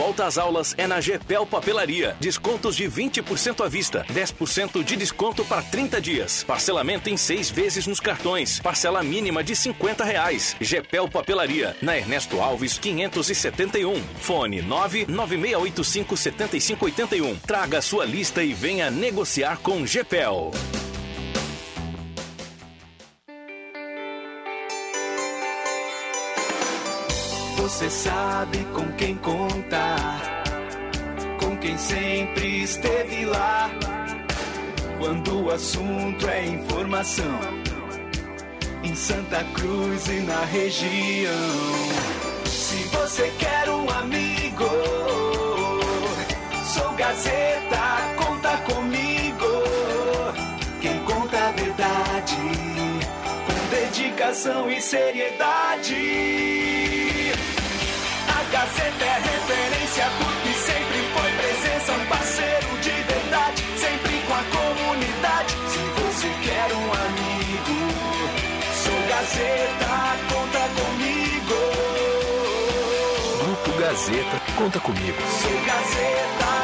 Volta às aulas é na Gepel Papelaria. Descontos de 20% à vista, 10% de desconto para 30 dias. Parcelamento em seis vezes nos cartões. Parcela mínima de 50 reais. Gepel Papelaria, na Ernesto Alves 571. Fone 99685 7581. Traga sua lista e venha negociar com Gepel. Você sabe com quem contar, com quem sempre esteve lá. Quando o assunto é informação, em Santa Cruz e na região. Se você quer um amigo, sou Gazeta, conta comigo. Quem conta a verdade, com dedicação e seriedade. Gazeta é referência porque sempre foi presença, um parceiro de verdade, sempre com a comunidade. Se você quer um amigo, sou Gazeta, conta comigo. Grupo Gazeta, conta comigo. Sou Gazeta,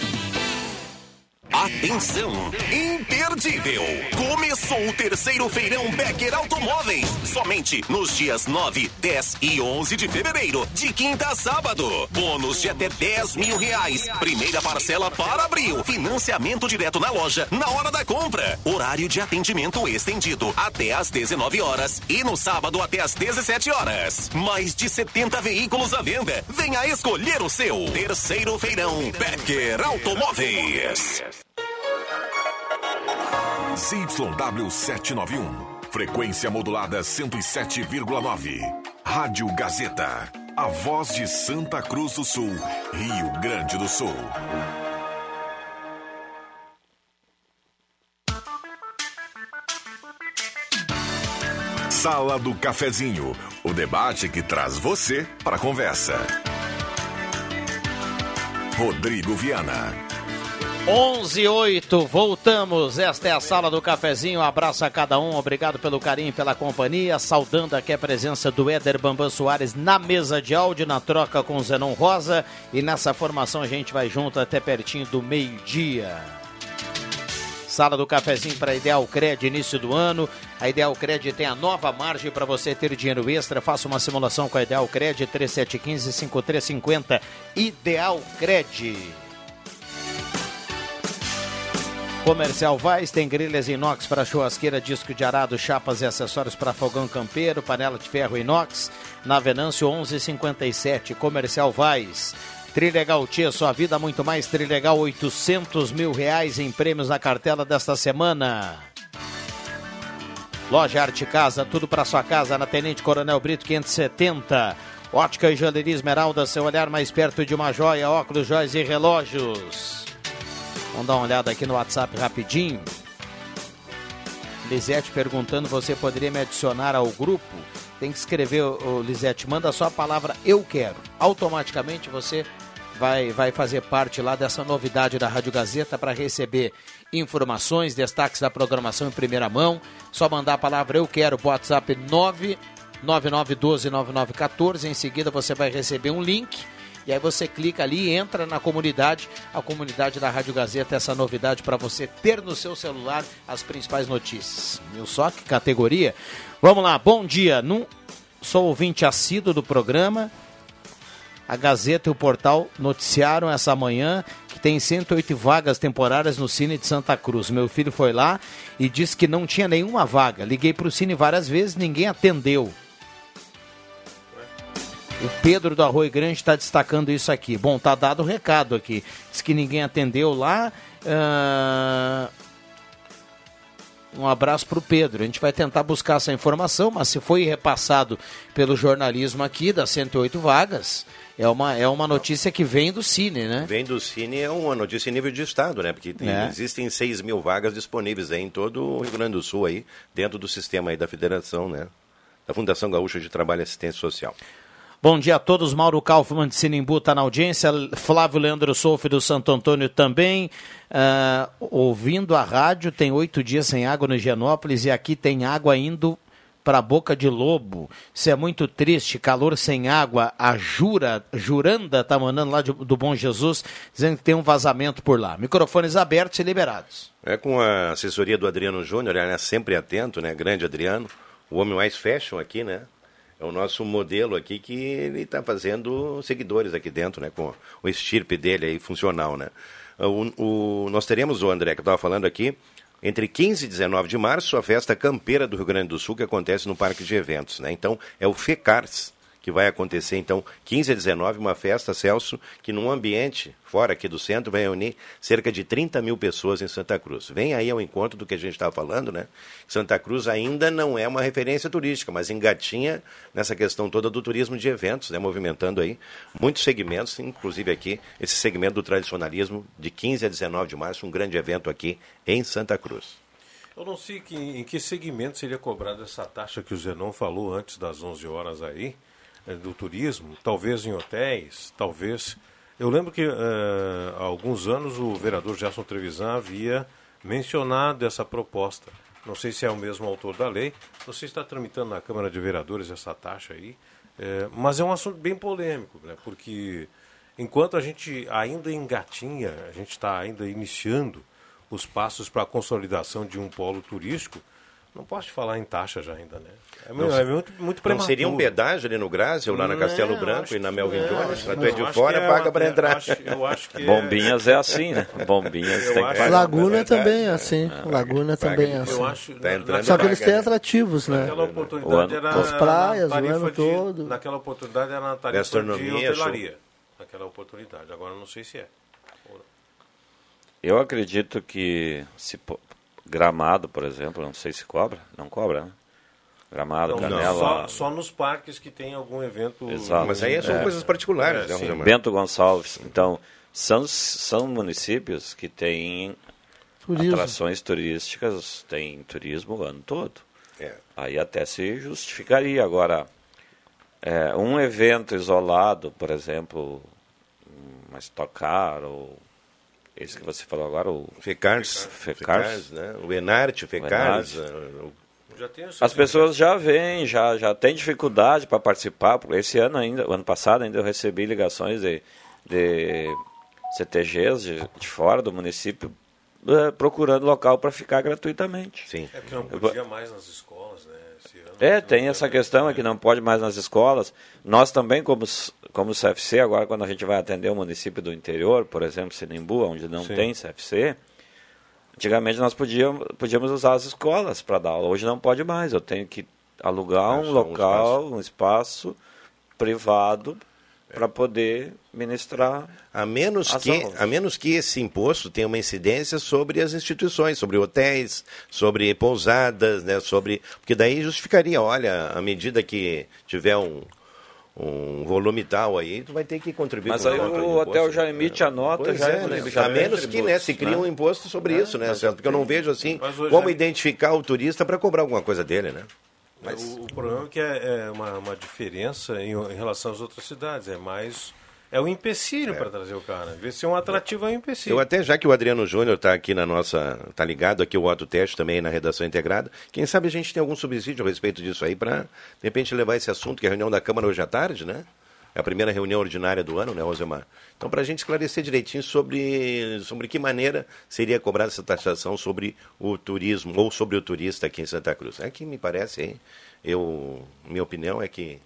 Atenção! Imperdível! Começou o terceiro feirão Becker Automóveis. Somente nos dias 9, 10 e 11 de fevereiro, de quinta a sábado. Bônus de até 10 mil reais. Primeira parcela para abril. Financiamento direto na loja na hora da compra. Horário de atendimento estendido até às 19 horas e no sábado até às 17 horas. Mais de 70 veículos à venda. Venha escolher o seu. Terceiro feirão Becker Automóveis. ZYW 791. Frequência modulada 107,9. Rádio Gazeta. A voz de Santa Cruz do Sul, Rio Grande do Sul. Sala do Cafezinho. O debate que traz você para a conversa. Rodrigo Viana. 11 e 8, voltamos. Esta é a sala do cafezinho. Abraço a cada um. Obrigado pelo carinho pela companhia. Saudando aqui a presença do Éder Bambam Soares na mesa de áudio, na troca com o Zenon Rosa. E nessa formação a gente vai junto até pertinho do meio-dia. Sala do cafezinho para Ideal Cred, início do ano. A Ideal Cred tem a nova margem para você ter dinheiro extra. Faça uma simulação com a Ideal Cred 3715-5350. Ideal Cred. Comercial Vaz tem grelhas inox para churrasqueira, disco de arado, chapas e acessórios para fogão campeiro, panela de ferro inox. Na Venâncio 1157, Comercial Vaz. Trilegal Tia, sua vida muito mais. Trilegal, 800 mil reais em prêmios na cartela desta semana. Loja Arte Casa, tudo para sua casa na Tenente Coronel Brito 570. Ótica e Joalheria Esmeralda, seu olhar mais perto de uma joia, óculos, joias e relógios. Vamos dar uma olhada aqui no WhatsApp rapidinho. Lisete perguntando, você poderia me adicionar ao grupo? Tem que escrever, ô, Lisete, manda só a palavra eu quero. Automaticamente você vai, vai fazer parte lá dessa novidade da Rádio Gazeta para receber informações, destaques da programação em primeira mão. Só mandar a palavra eu quero pro WhatsApp 999129914. Em seguida você vai receber um link. E aí você clica ali e entra na comunidade, a comunidade da Rádio Gazeta, essa novidade para você ter no seu celular as principais notícias. Viu só que categoria? Vamos lá, bom dia. Num... Sou ouvinte assíduo do programa. A Gazeta e o portal noticiaram essa manhã que tem 108 vagas temporárias no Cine de Santa Cruz. Meu filho foi lá e disse que não tinha nenhuma vaga. Liguei para o Cine várias vezes, ninguém atendeu. O Pedro do Arroio Grande está destacando isso aqui. Bom, tá dado o recado aqui. Diz que ninguém atendeu lá. Ah, Um abraço para o Pedro. A gente vai tentar buscar essa informação, mas se foi repassado pelo jornalismo aqui das 108 vagas, é uma, é uma notícia que vem do Cine, né? Vem do Cine é uma notícia em nível de Estado, né? Porque tem- É. existem 6 mil vagas disponíveis em todo o Rio Grande do Sul, aí, dentro do sistema aí da Federação, né? Da Fundação Gaúcha de Trabalho e Assistência Social. Bom dia a todos. Mauro Kaufmann de Sinimbu está na audiência. Flávio Leandro Solfi do Santo Antônio também. Ah, ouvindo a rádio, tem oito dias sem água no Higienópolis e aqui tem água indo para boca de lobo. Isso é muito triste. Calor sem água. A Jura, Juranda está mandando lá de- do Bom Jesus, dizendo que tem um vazamento por lá. Microfones abertos e liberados. É com a assessoria do Adriano Júnior, ele é sempre atento, né? Grande Adriano, o homem mais fashion aqui, né? É o nosso modelo aqui que ele está fazendo seguidores aqui dentro, né? Com o estirpe dele aí funcional, né? O, o- nós teremos o André que eu estava falando aqui. Entre 15 e 19 de março, a festa campeira do Rio Grande do Sul, que acontece no Parque de Eventos. Né? Então, é o FECARS que vai acontecer, então, 15 a 19, uma festa, Celso, que num ambiente fora aqui do centro vai reunir cerca de 30 mil pessoas em Santa Cruz. Vem aí ao encontro do que a gente estava falando, né? Santa Cruz ainda não é uma referência turística, mas engatinha nessa questão toda do turismo de eventos, né? Movimentando aí muitos segmentos, inclusive aqui, esse segmento do tradicionalismo, de 15 a 19 de março, um grande evento aqui em Santa Cruz. Eu não sei que, em que segmento seria cobrada essa taxa que o Zenon falou antes das 11 horas aí, do turismo, talvez em hotéis, talvez... Eu lembro que eh, há alguns anos o vereador Gerson Trevisan havia mencionado essa proposta. Não sei se é o mesmo autor da lei, você está tramitando na Câmara de Vereadores essa taxa aí, eh, mas é um assunto bem polêmico, né, porque enquanto a gente ainda engatinha, a gente está ainda iniciando os passos para a consolidação de um polo turístico, não posso te falar em taxa já ainda, né? É, Não é muito, muito Não prematuro. seria um pedágio ali no Grazi ou lá na Castelo Não, Branco e na Melvin não, Jones? que tu é não. de fora, é paga para entrar. acho- eu acho que é- Bombinhas é assim, né? Bombinhas Eu tem que pagar. Laguna também é assim. Laguna paga também é assim. eu acho- Tá entrando Só que eles têm né? atrativos, né? Naquela oportunidade era As praias, o ano todo. Naquela oportunidade era na tarifa de hotelaria. Naquela oportunidade. Agora não sei se é. Eu acredito que se Gramado, por exemplo, não sei se cobra, não cobra, né? Gramado, Não, Canela, Só, só nos parques que tem algum evento. Exato. Mas aí são É. coisas particulares, né, sim. Rosemar? Bento Gonçalves. Então, são, são municípios que têm Turismo. atrações turísticas, tem turismo o ano todo. É. Aí até se justificaria. Agora, é, um evento isolado, por exemplo, uma Stock Car, ou esse que você falou agora, o Fecars, Fecars, Fecars, né? O Enarte, Fecars. Eh, o- tem os As pessoas já vêm, já, já têm dificuldade para participar. porque Esse ano ainda, o ano passado ainda eu recebi ligações de, de CTGs de, de fora do município eh, procurando local para ficar gratuitamente. Sim. É porque não podia mais nas escolas, né? Esse ano. É, tem essa questão, é que não pode mais nas escolas. Nós também, como, como CFC, agora quando a gente vai atender o município do interior, por exemplo, Sinimbu, onde não Sim. tem CFC, antigamente nós podíamos, podíamos usar as escolas para dar aula. Hoje não pode mais, eu tenho que alugar um só um local, um espaço, privado para poder ministrar A menos, que, aulas. a menos que esse imposto tenha uma incidência sobre as instituições, sobre hotéis, sobre pousadas, né, sobre. Porque daí justificaria, olha, à medida que tiver um, um volume tal aí, tu vai ter que contribuir Mas aí o hotel já emite a nota, Pois já é, é, né? já a é menos que né, se cria né? um imposto sobre isso, né, Celso? Porque eu não vejo assim como é- identificar o turista para cobrar alguma coisa dele, né? Mas- O, o problema é que é, é uma, uma diferença em, em relação às outras cidades. É mais. É um empecilho para trazer o cara. Vez de ser um atrativo, é um empecilho. Eu até, já que o Adriano Júnior está aqui na nossa, está ligado aqui o Otto Teste também na redação integrada, quem sabe a gente tem algum subsídio a respeito disso aí para, de repente, levar esse assunto, que é a reunião da Câmara hoje à tarde, né? É a primeira reunião ordinária do ano, né, Rosemar? Então, para a gente esclarecer direitinho sobre, sobre que maneira seria cobrada essa taxação sobre o turismo ou sobre o turista aqui em Santa Cruz. É que me parece, hein? Eu, minha opinião é que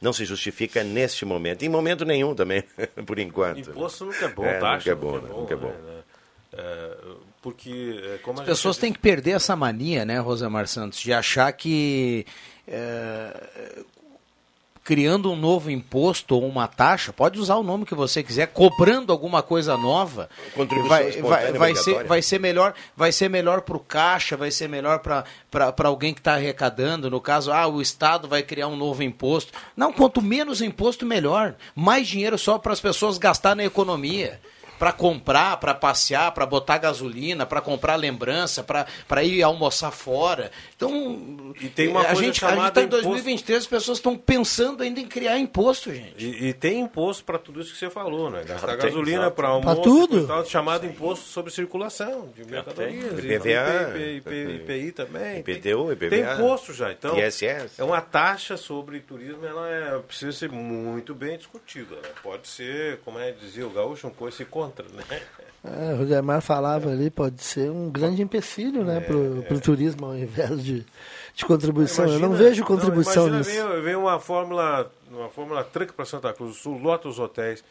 não se justifica neste momento, em momento nenhum também, por enquanto. Imposto nunca é bom, É, taxa nunca é bom, né? nunca é bom. né? É, porque, é, como As gente pessoas têm que perder essa mania, né, Rosemar Santos, de achar que é, criando um novo imposto ou uma taxa, pode usar o nome que você quiser, cobrando alguma coisa nova, vai, vai, vai, ser, vai ser melhor, vai ser melhor para o caixa, vai ser melhor para alguém que está arrecadando. No caso, ah, o Estado vai criar um novo imposto. Não, quanto menos imposto, melhor. Mais dinheiro só para as pessoas gastar na economia. Para comprar, para passear, para botar gasolina, para comprar lembrança, para ir almoçar fora. Então, E tem uma a coisa gente a gente está em imposto- 2023, as pessoas estão pensando ainda em criar imposto, gente. E, e tem imposto para tudo isso que você falou, né? Gastar Ah, tem, gasolina para Pra almoço, tudo. e tal, chamado imposto sobre circulação de mercadorias. e IPVA, IP, IP, IPI também. IPTU, IPVA. Tem imposto já, então. ISS. É uma taxa sobre turismo, ela é, precisa ser muito bem discutida. Ela pode ser, como é dizia o gaúcho, um coice contra, né? É, o Rosemar falava ali, pode ser um grande empecilho né, pro, pro turismo ao invés de, de contribuição. Eu não Imagina- vejo contribuição não, nisso. imagina, Vem, vem uma fórmula, uma fórmula truck para Santa Cruz do Sul, lota os hotéis.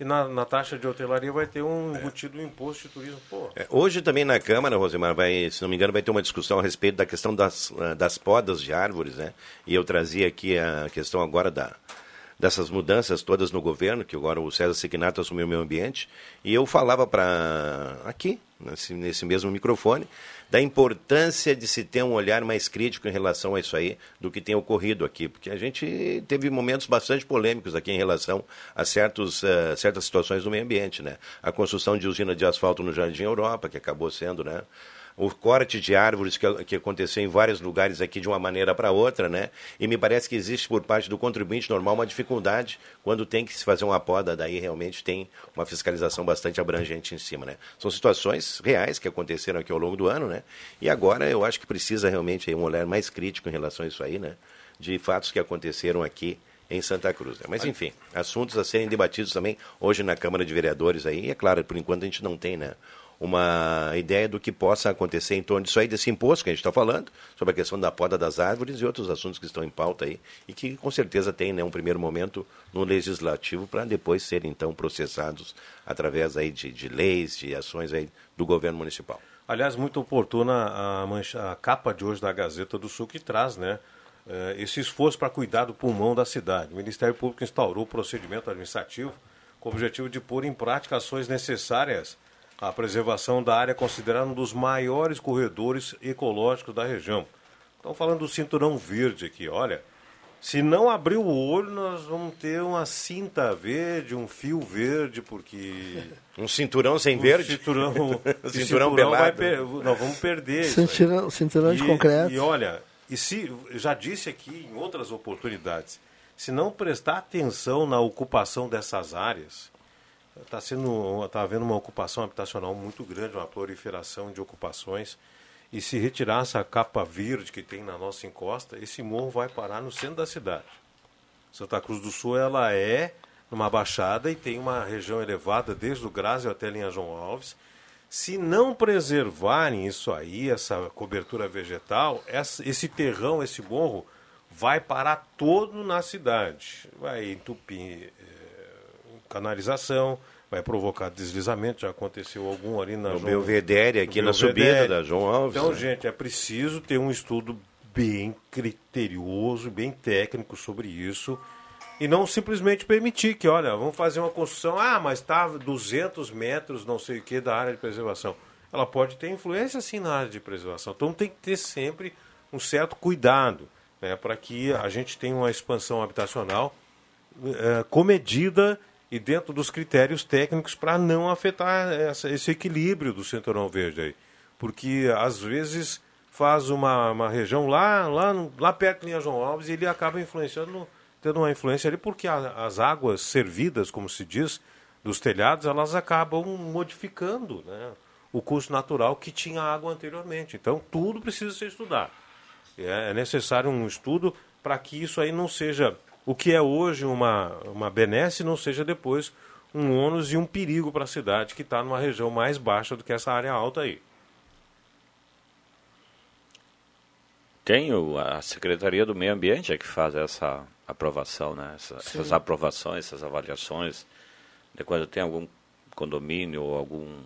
E na, na taxa de hotelaria vai ter um embutido imposto de turismo. Pô, É, Hoje também na Câmara, Rosemar, vai, se não me engano, vai ter uma discussão a respeito da questão das, ah, das podas de árvores, né? E eu trazia aqui a questão agora da, dessas mudanças todas no governo, que agora o César Signato assumiu o meio ambiente, e eu falava para aqui, nesse, nesse mesmo microfone, da importância de se ter um olhar mais crítico em relação a isso aí do que tem ocorrido aqui, porque a gente teve momentos bastante polêmicos aqui em relação a certos, eh, certas situações do meio ambiente, né? A construção de usina de asfalto no Jardim Europa, que acabou sendo, né? O corte de árvores que, que aconteceu em vários lugares aqui de uma maneira para outra, né? E me parece que existe por parte do contribuinte normal uma dificuldade quando tem que se fazer uma poda, daí realmente tem uma fiscalização bastante abrangente em cima, né? São situações reais que aconteceram aqui ao longo do ano, né? E agora eu acho que precisa realmente um olhar mais crítico em relação a isso aí, né? De fatos que aconteceram aqui em Santa Cruz. Né? Mas enfim, assuntos a serem debatidos também hoje na Câmara de Vereadores aí. E é claro, por enquanto a gente não tem, né? Uma ideia do que possa acontecer em torno disso aí, desse imposto que a gente está falando, sobre a questão da poda das árvores e outros assuntos que estão em pauta aí, e que com certeza tem né, um primeiro momento no legislativo para depois serem então processados através aí de, de leis, de ações aí do governo municipal. Aliás, muito oportuna a, mancha, a capa de hoje da Gazeta do Sul que traz, né? eh, esse esforço para cuidar do pulmão da cidade. O Ministério Público instaurou o procedimento administrativo com o objetivo de pôr em prática ações necessárias à preservação da área considerada um dos maiores corredores ecológicos da região. Estão falando do cinturão verde aqui, olha. Se não abrir o olho, nós vamos ter uma cinta verde, um fio verde, porque. Um cinturão sem o verde? Cinturão, cinturão pelado. per- Nós vamos perder. Cinturão, cinturão de E- concreto. E olha, e se já disse aqui em outras oportunidades, se não prestar atenção na ocupação dessas áreas, está sendo está havendo uma ocupação habitacional muito grande, uma proliferação de ocupações. E se retirar essa capa verde que tem na nossa encosta, esse morro vai parar no centro da cidade. Santa Cruz do Sul ela é numa baixada e tem uma região elevada desde o Grazi até a linha João Alves. Se não preservarem isso aí, essa cobertura vegetal, esse terrão, esse morro, vai parar todo na cidade. Vai entupir canalização, vai provocar deslizamento, já aconteceu algum ali na No João- Belvedere, aqui na subida Belvedere. da João Alves, Então, né? gente, é preciso ter um estudo bem criterioso, bem técnico sobre isso e não simplesmente permitir que, olha, vamos fazer uma construção, ah, mas está 200 metros, não sei o que, da área de preservação. Ela pode ter influência, sim, na área de preservação. Então tem que ter sempre um certo cuidado né, para que a gente tenha uma expansão habitacional eh, comedida e dentro dos critérios técnicos para não afetar essa, esse equilíbrio do cinturão verde aí. Porque às vezes faz uma, uma região lá, lá, lá perto de Linha João Alves e ele acaba influenciando, tendo uma influência ali, porque a- as águas servidas, como se diz, dos telhados, elas acabam modificando né, o curso natural que tinha água anteriormente. Então tudo precisa ser estudado. É é necessário um estudo para que isso aí não seja o que é hoje uma, uma benesse, não seja depois um ônus e um perigo para a cidade que está numa região mais baixa do que essa área alta aí. Tem o- a Secretaria do Meio Ambiente é que faz essa aprovação, né? Essa- essas aprovações, essas avaliações. De quando tem algum condomínio ou algum,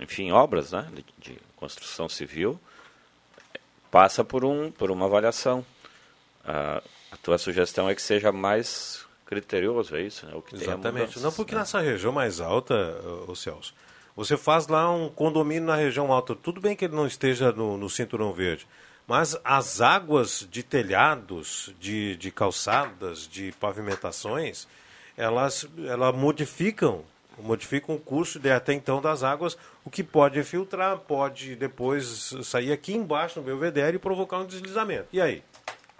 enfim, obras, né? De, de construção civil, passa por um por uma avaliação. Ah, a tua sugestão é que seja mais criterioso, é isso? Né? O que Exatamente. mudanças, Não, porque né? nessa região mais alta, ô Celso, você faz lá um condomínio na região alta. Tudo bem que ele não esteja no, no cinturão verde, mas as águas de telhados, de, de calçadas, de pavimentações, elas, elas modificam, modificam o curso de até então das águas, o que pode filtrar, pode depois sair aqui embaixo no belvedere e provocar um deslizamento. E aí?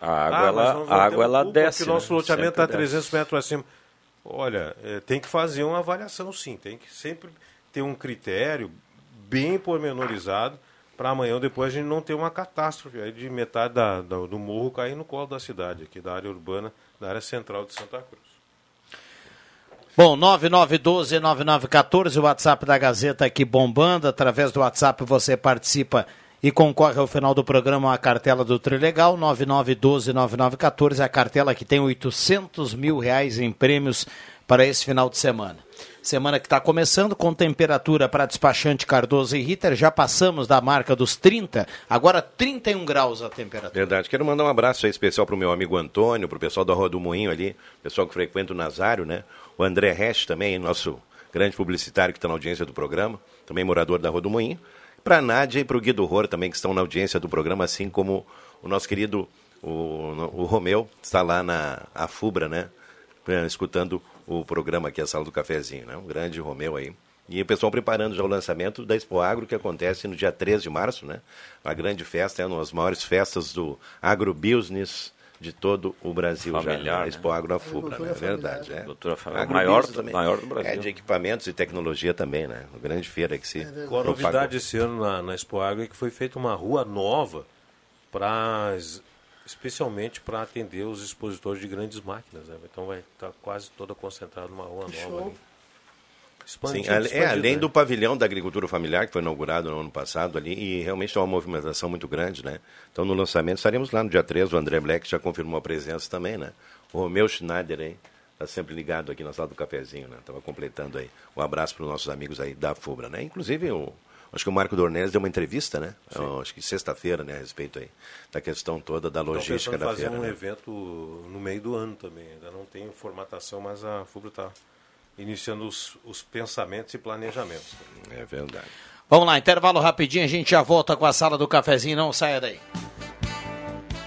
A água, Ah, ela, a água ela desce. Que o nosso né? loteamento está desce. 300 metros acima. Olha, é, tem que fazer uma avaliação sim. Tem que sempre ter um critério bem pormenorizado para amanhã ou depois a gente não ter uma catástrofe aí de metade da, da- do morro cair no colo da cidade, aqui da área urbana, da área central de Santa Cruz. Bom, 9912-9914, o WhatsApp da Gazeta aqui bombando. Através do WhatsApp você participa e concorre ao final do programa a cartela do Trilegal. 9912-9914, a cartela que tem 800 mil reais em prêmios para esse final de semana. Semana que está começando com temperatura para despachante Cardoso e Ritter. Já passamos da marca dos 30, agora 31 graus a temperatura. Verdade. Quero mandar um abraço especial pro meu amigo Antônio, pro pessoal da Rua do Moinho ali, pessoal que frequenta o Nazário, né? O André Resch também, nosso grande publicitário que está na audiência do programa, também morador da Rua do Moinho. Para a Nádia e para o Guido Ror também, que estão na audiência do programa, assim como o nosso querido o, o Romeu, está lá na Fubra, né? eh, Escutando o programa aqui, a Sala do Cafezinho, né? Um grande Romeu aí. E o pessoal preparando já o lançamento da Expo Agro, que acontece no dia 13 de março, né? Uma grande festa, é uma das maiores festas do agrobusiness de todo o Brasil já. Familiar, né? A né? Expo Agro na Fubra, né? É verdade. É. Agricultura familiar. Agrobusiness Maior- também. maior do Brasil. É, de equipamentos e tecnologia também, né? Uma grande feira que se Com a novidade esse ano na, na Expo Agro é que foi feita uma rua nova para especialmente para atender os expositores de grandes máquinas. Né? Então vai estar quase toda concentrada numa rua nova. Expandido, Sim, é, além né? do pavilhão da agricultura familiar, que foi inaugurado no ano passado ali, e realmente é uma movimentação muito grande, né? Então, no lançamento, estaremos lá no dia 13, o André Black já confirmou a presença também, né? O Romeu Schneider aí, está sempre ligado aqui na sala do cafezinho, né? Estava completando aí. Um abraço para os nossos amigos aí da FUBRA, né? Inclusive, o, acho que o Marco Dornelles deu uma entrevista, né? Eu acho que sexta-feira, né? A respeito aí da questão toda da logística da fazer feira, um né? evento no meio do ano também. Ainda não tem formatação, mas a FUBRA está iniciando os, os pensamentos e planejamentos. É verdade. Vamos lá, intervalo rapidinho, a gente já volta com a sala do cafezinho, não saia daí.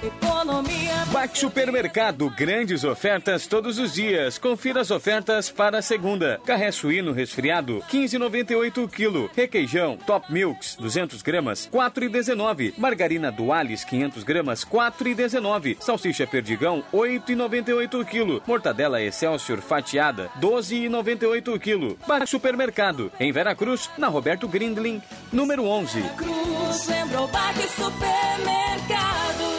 Economia. Baque Supermercado, grandes ofertas todos os dias. Confira as ofertas para a segunda. Carré suíno resfriado, 15,98 o quilo. Requeijão, Top Milks, 200 gramas, 4,19. Margarina Dualis, 500 gramas, 4,19. Salsicha Perdigão, 8,98 o quilo. Mortadela Excelsior fatiada, 12,98 o quilo. Baque Supermercado, em Veracruz, na Roberto Grindlin, número 11. Cruz, lembrou Baque Supermercado.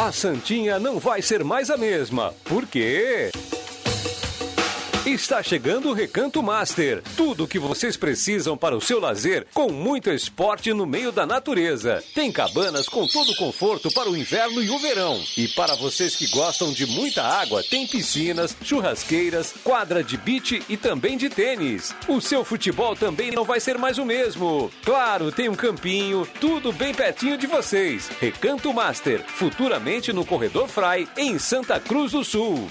A Santinha não vai ser mais a mesma. Por quê? Está chegando o Recanto Master. Tudo o que vocês precisam para o seu lazer, com muito esporte no meio da natureza. Tem cabanas com todo o conforto para o inverno e o verão. E para vocês que gostam de muita água, tem piscinas, churrasqueiras, quadra de beach e também de tênis. O seu futebol também não vai ser mais o mesmo. Claro, tem um campinho, tudo bem pertinho de vocês. Recanto Master, futuramente no Corredor Fry, em Santa Cruz do Sul.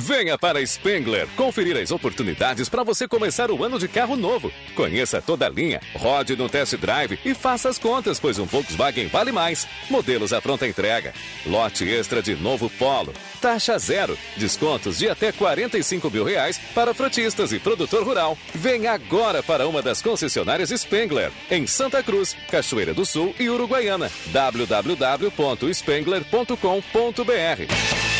Venha para Spengler conferir as oportunidades para você começar o ano de carro novo. Conheça toda a linha, rode no test drive e faça as contas, pois um Volkswagen vale mais. Modelos à pronta entrega. Lote extra de novo Polo. Taxa zero. Descontos de até 45 mil reais para frotistas e produtor rural. Venha agora para uma das concessionárias Spengler, em Santa Cruz, Cachoeira do Sul e Uruguaiana. www.spengler.com.br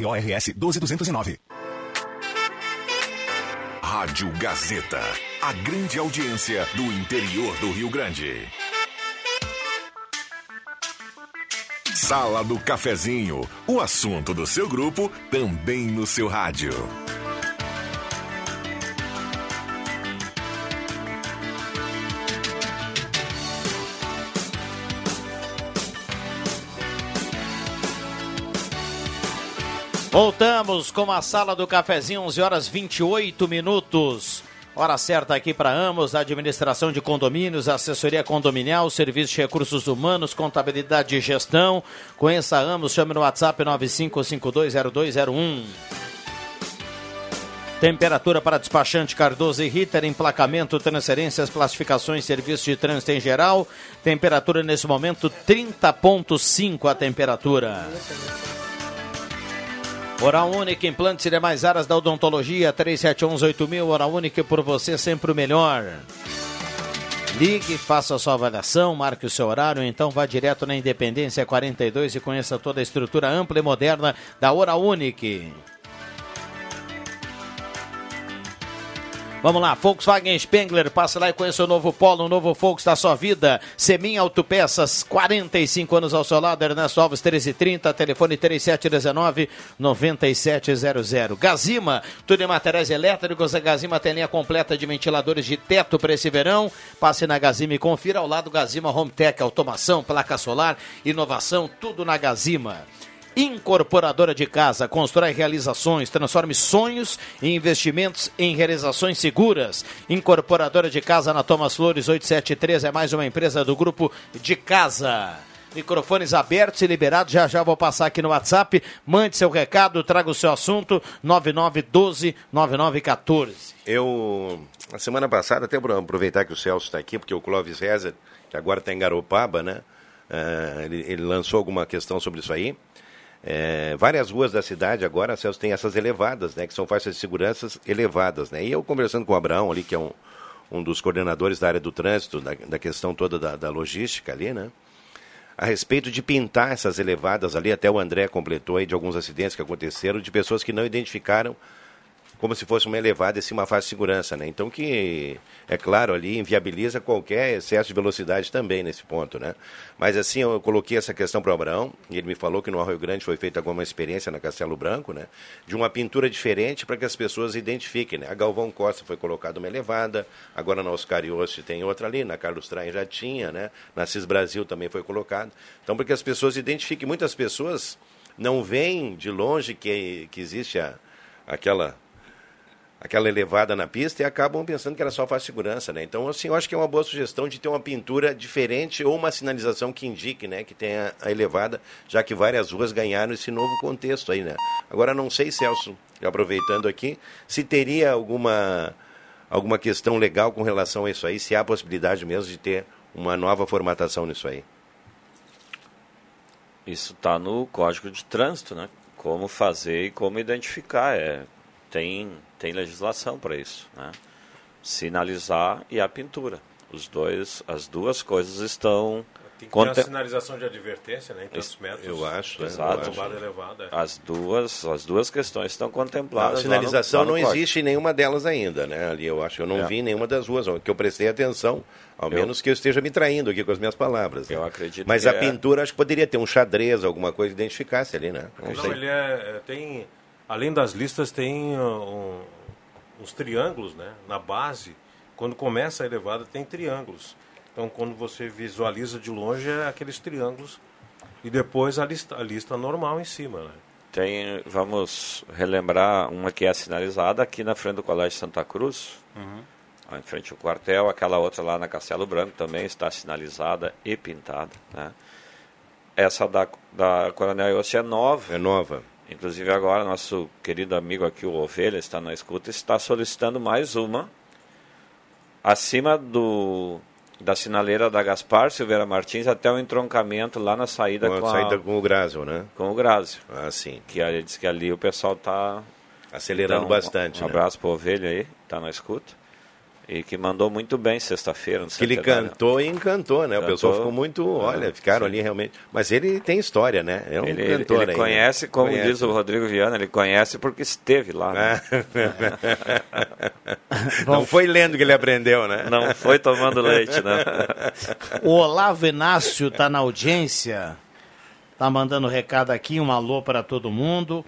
CRORS 12209. Rádio Gazeta, a grande audiência do interior do Rio Grande. Sala do Cafezinho, o assunto do seu grupo também no seu rádio. Voltamos com a sala do cafezinho, 11 horas 28 minutos. Hora certa aqui para Amos, administração de condomínios, assessoria condominial, serviço de recursos humanos, contabilidade e gestão. Conheça a Amos, chame no WhatsApp 95520201. Temperatura para despachante Cardoso e Ritter, emplacamento, transferências, classificações, serviço de trânsito em geral. Temperatura nesse momento 30.5 a temperatura. Oral Única, implantes e demais áreas da odontologia, 37118000, Oral Única por você sempre o melhor. Ligue, faça a sua avaliação, marque o seu horário, então vá direto na Independência 42 e conheça toda a estrutura ampla e moderna da Oral Unique. Vamos lá, Volkswagen Spengler, passe lá e conheça o novo Polo, o novo Volks da sua vida. Semin Autopeças, 45 anos ao seu lado, Ernesto Alves 1330, telefone 3719-9700. Gazima, tudo em materiais elétricos, a Gazima tem linha completa de ventiladores de teto para esse verão. Passe na Gazima e confira ao lado Gazima Home Tech, automação, placa solar, inovação, tudo na Gazima. Incorporadora de casa, constrói realizações, transforme sonhos e investimentos em realizações seguras. Incorporadora de casa na Thomas Flores 873 é mais uma empresa do grupo de casa. Microfones abertos e liberados. Já já vou passar aqui no WhatsApp. Mande seu recado, traga o seu assunto. 9912-9914. Eu, na semana passada, até para aproveitar que o Celso está aqui, porque o Clóvis Rezer, que agora está em Garopaba, né? eh, ele, ele lançou alguma questão sobre isso aí. Eh, várias ruas da cidade agora, Celso, tem essas elevadas, né? Que são faixas de segurança elevadas, né? E eu conversando com o Abraão ali, que é um, um dos coordenadores da área do trânsito, da, da questão toda da, da logística ali, né? a respeito de pintar essas elevadas ali, até o André completou aí de alguns acidentes que aconteceram, de pessoas que não identificaram como se fosse uma elevada e sim uma faixa de segurança, né? Então que, é claro, ali inviabiliza qualquer excesso de velocidade também nesse ponto, né? Mas assim, eu coloquei essa questão para o Abraão, e ele me falou que no Arroio Grande foi feita alguma experiência na Castelo Branco, né? De uma pintura diferente para que as pessoas identifiquem, né? A Galvão Costa foi colocada uma elevada, agora na Oscar Iossi tem outra ali, na Carlos Traem já tinha, né? Na Cis Brasil também foi colocado. Então, para que as pessoas identifiquem, muitas pessoas não veem de longe que, que existe a, aquela aquela elevada na pista e acabam pensando que era só faz segurança, né? Então, assim, eu acho que é uma boa sugestão de ter uma pintura diferente ou uma sinalização que indique, né, que tenha a elevada, já que várias ruas ganharam esse novo contexto aí, né? Agora, não sei, Celso, aproveitando aqui, se teria alguma, alguma questão legal com relação a isso aí, se há possibilidade mesmo de ter uma nova formatação nisso aí. Isso está no Código de Trânsito, né? Como fazer e como identificar. É, tem, tem legislação para isso, né? Sinalizar e a pintura. Os dois, as duas coisas estão Tem que ter uma sinalização de advertência, né? Em tantos metros. eu acho? Exato. Elevada, elevada, é. As duas, as duas questões estão A contempladas. sinalização lá no, lá no não código. existe em nenhuma delas ainda, né? Ali eu acho, eu não É. vi em nenhuma das ruas, que eu prestei atenção, ao Eu- menos que eu esteja me traindo aqui com as minhas palavras. né? Eu acredito Mas que a é. pintura acho que poderia ter um xadrez, alguma coisa que identificasse ali, né? Não Não, ele é, é, tem, além das listas, tem uh, um- uns triângulos, né? Na base, quando começa a elevada, tem triângulos. Então, quando você visualiza de longe, é aqueles triângulos. E depois a lista, a lista normal em cima, né? Tem, vamos relembrar uma que é sinalizada aqui na frente do Colégio Santa Cruz, Uhum. em frente ao quartel, aquela outra lá na Castelo Branco também está sinalizada e pintada. Né? Essa da, da Coronel Iossi é nova. É nova. Inclusive agora nosso querido amigo aqui, o Ovelha, está na escuta, está solicitando mais uma acima do da sinaleira da Gaspar Silveira Martins até o entroncamento lá na saída Com com, a- saída com o Grásio, né? com o Grásio. Ah, sim. Que ele diz que ali o pessoal está Acelerando bastante, Um né? abraço para o Ovelha aí, está na escuta. E que mandou muito bem sexta-feira. no Que ele cantou e encantou, né? O Cantou. pessoal ficou muito, olha, ficaram ali realmente. Mas ele tem história, né? É um Ele, ele- cantor ele aí, conhece, né? como Conhece. diz o Rodrigo Viana, ele conhece porque esteve lá. né? Não foi lendo que ele aprendeu, né? Não foi tomando leite, né? O Olavo Inácio está na audiência. Tá mandando recado aqui, um alô para todo mundo.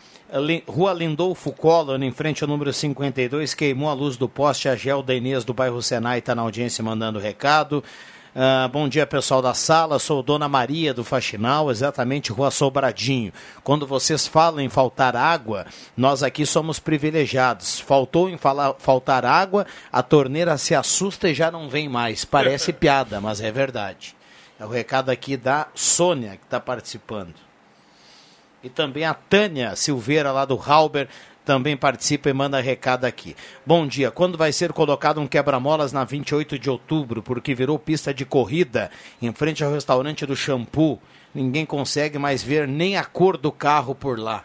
Rua Lindolfo Collor, em frente ao número 52, queimou a luz do poste. A Gelda Inês do bairro Senai está na audiência mandando recado. Ah, bom dia, pessoal da sala. Sou Dona Maria do Faxinal, exatamente Rua Sobradinho. Quando vocês falam em faltar água, nós aqui somos privilegiados. Faltou em falar, faltar água, a torneira se assusta e já não vem mais. Parece piada, mas é verdade. É o recado aqui da Sônia, que está participando. E também a Tânia Silveira, lá do Halber, também participa e manda recado aqui. Bom dia. Quando vai ser colocado um quebra-molas na 28 de outubro, porque virou pista de corrida em frente ao restaurante do Shampoo? Ninguém consegue mais ver nem a cor do carro por lá.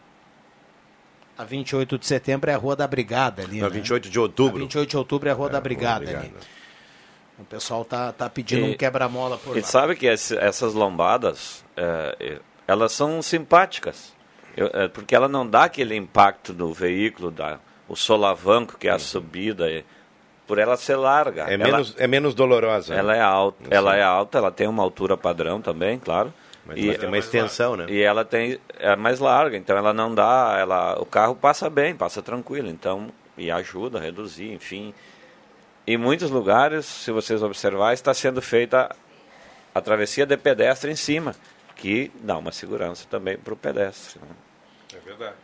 A 28 de setembro é a Rua da Brigada ali. Na né? 28 de outubro. A 28 de outubro é a Rua da Rua da Brigada Brigada. ali. O pessoal tá, tá pedindo E- um quebra-mola por E lá. sabe que esse- essas lombadas, é, é, elas são simpáticas. Eu- é, porque ela não dá aquele impacto no veículo, da, o solavanco, que é a subida, é, por ela ser larga. É Ela- menos, é menos dolorosa. Ela é alta, ela é alta, ela tem uma altura padrão também, claro. Mas ela tem uma extensão, né? E ela tem é mais larga, então ela não dá, ela, o carro passa bem, passa tranquilo, então e ajuda a reduzir, enfim. Em muitos lugares, se vocês observar, está sendo feita a travessia de pedestre em cima, que dá uma segurança também para o pedestre. né? É verdade.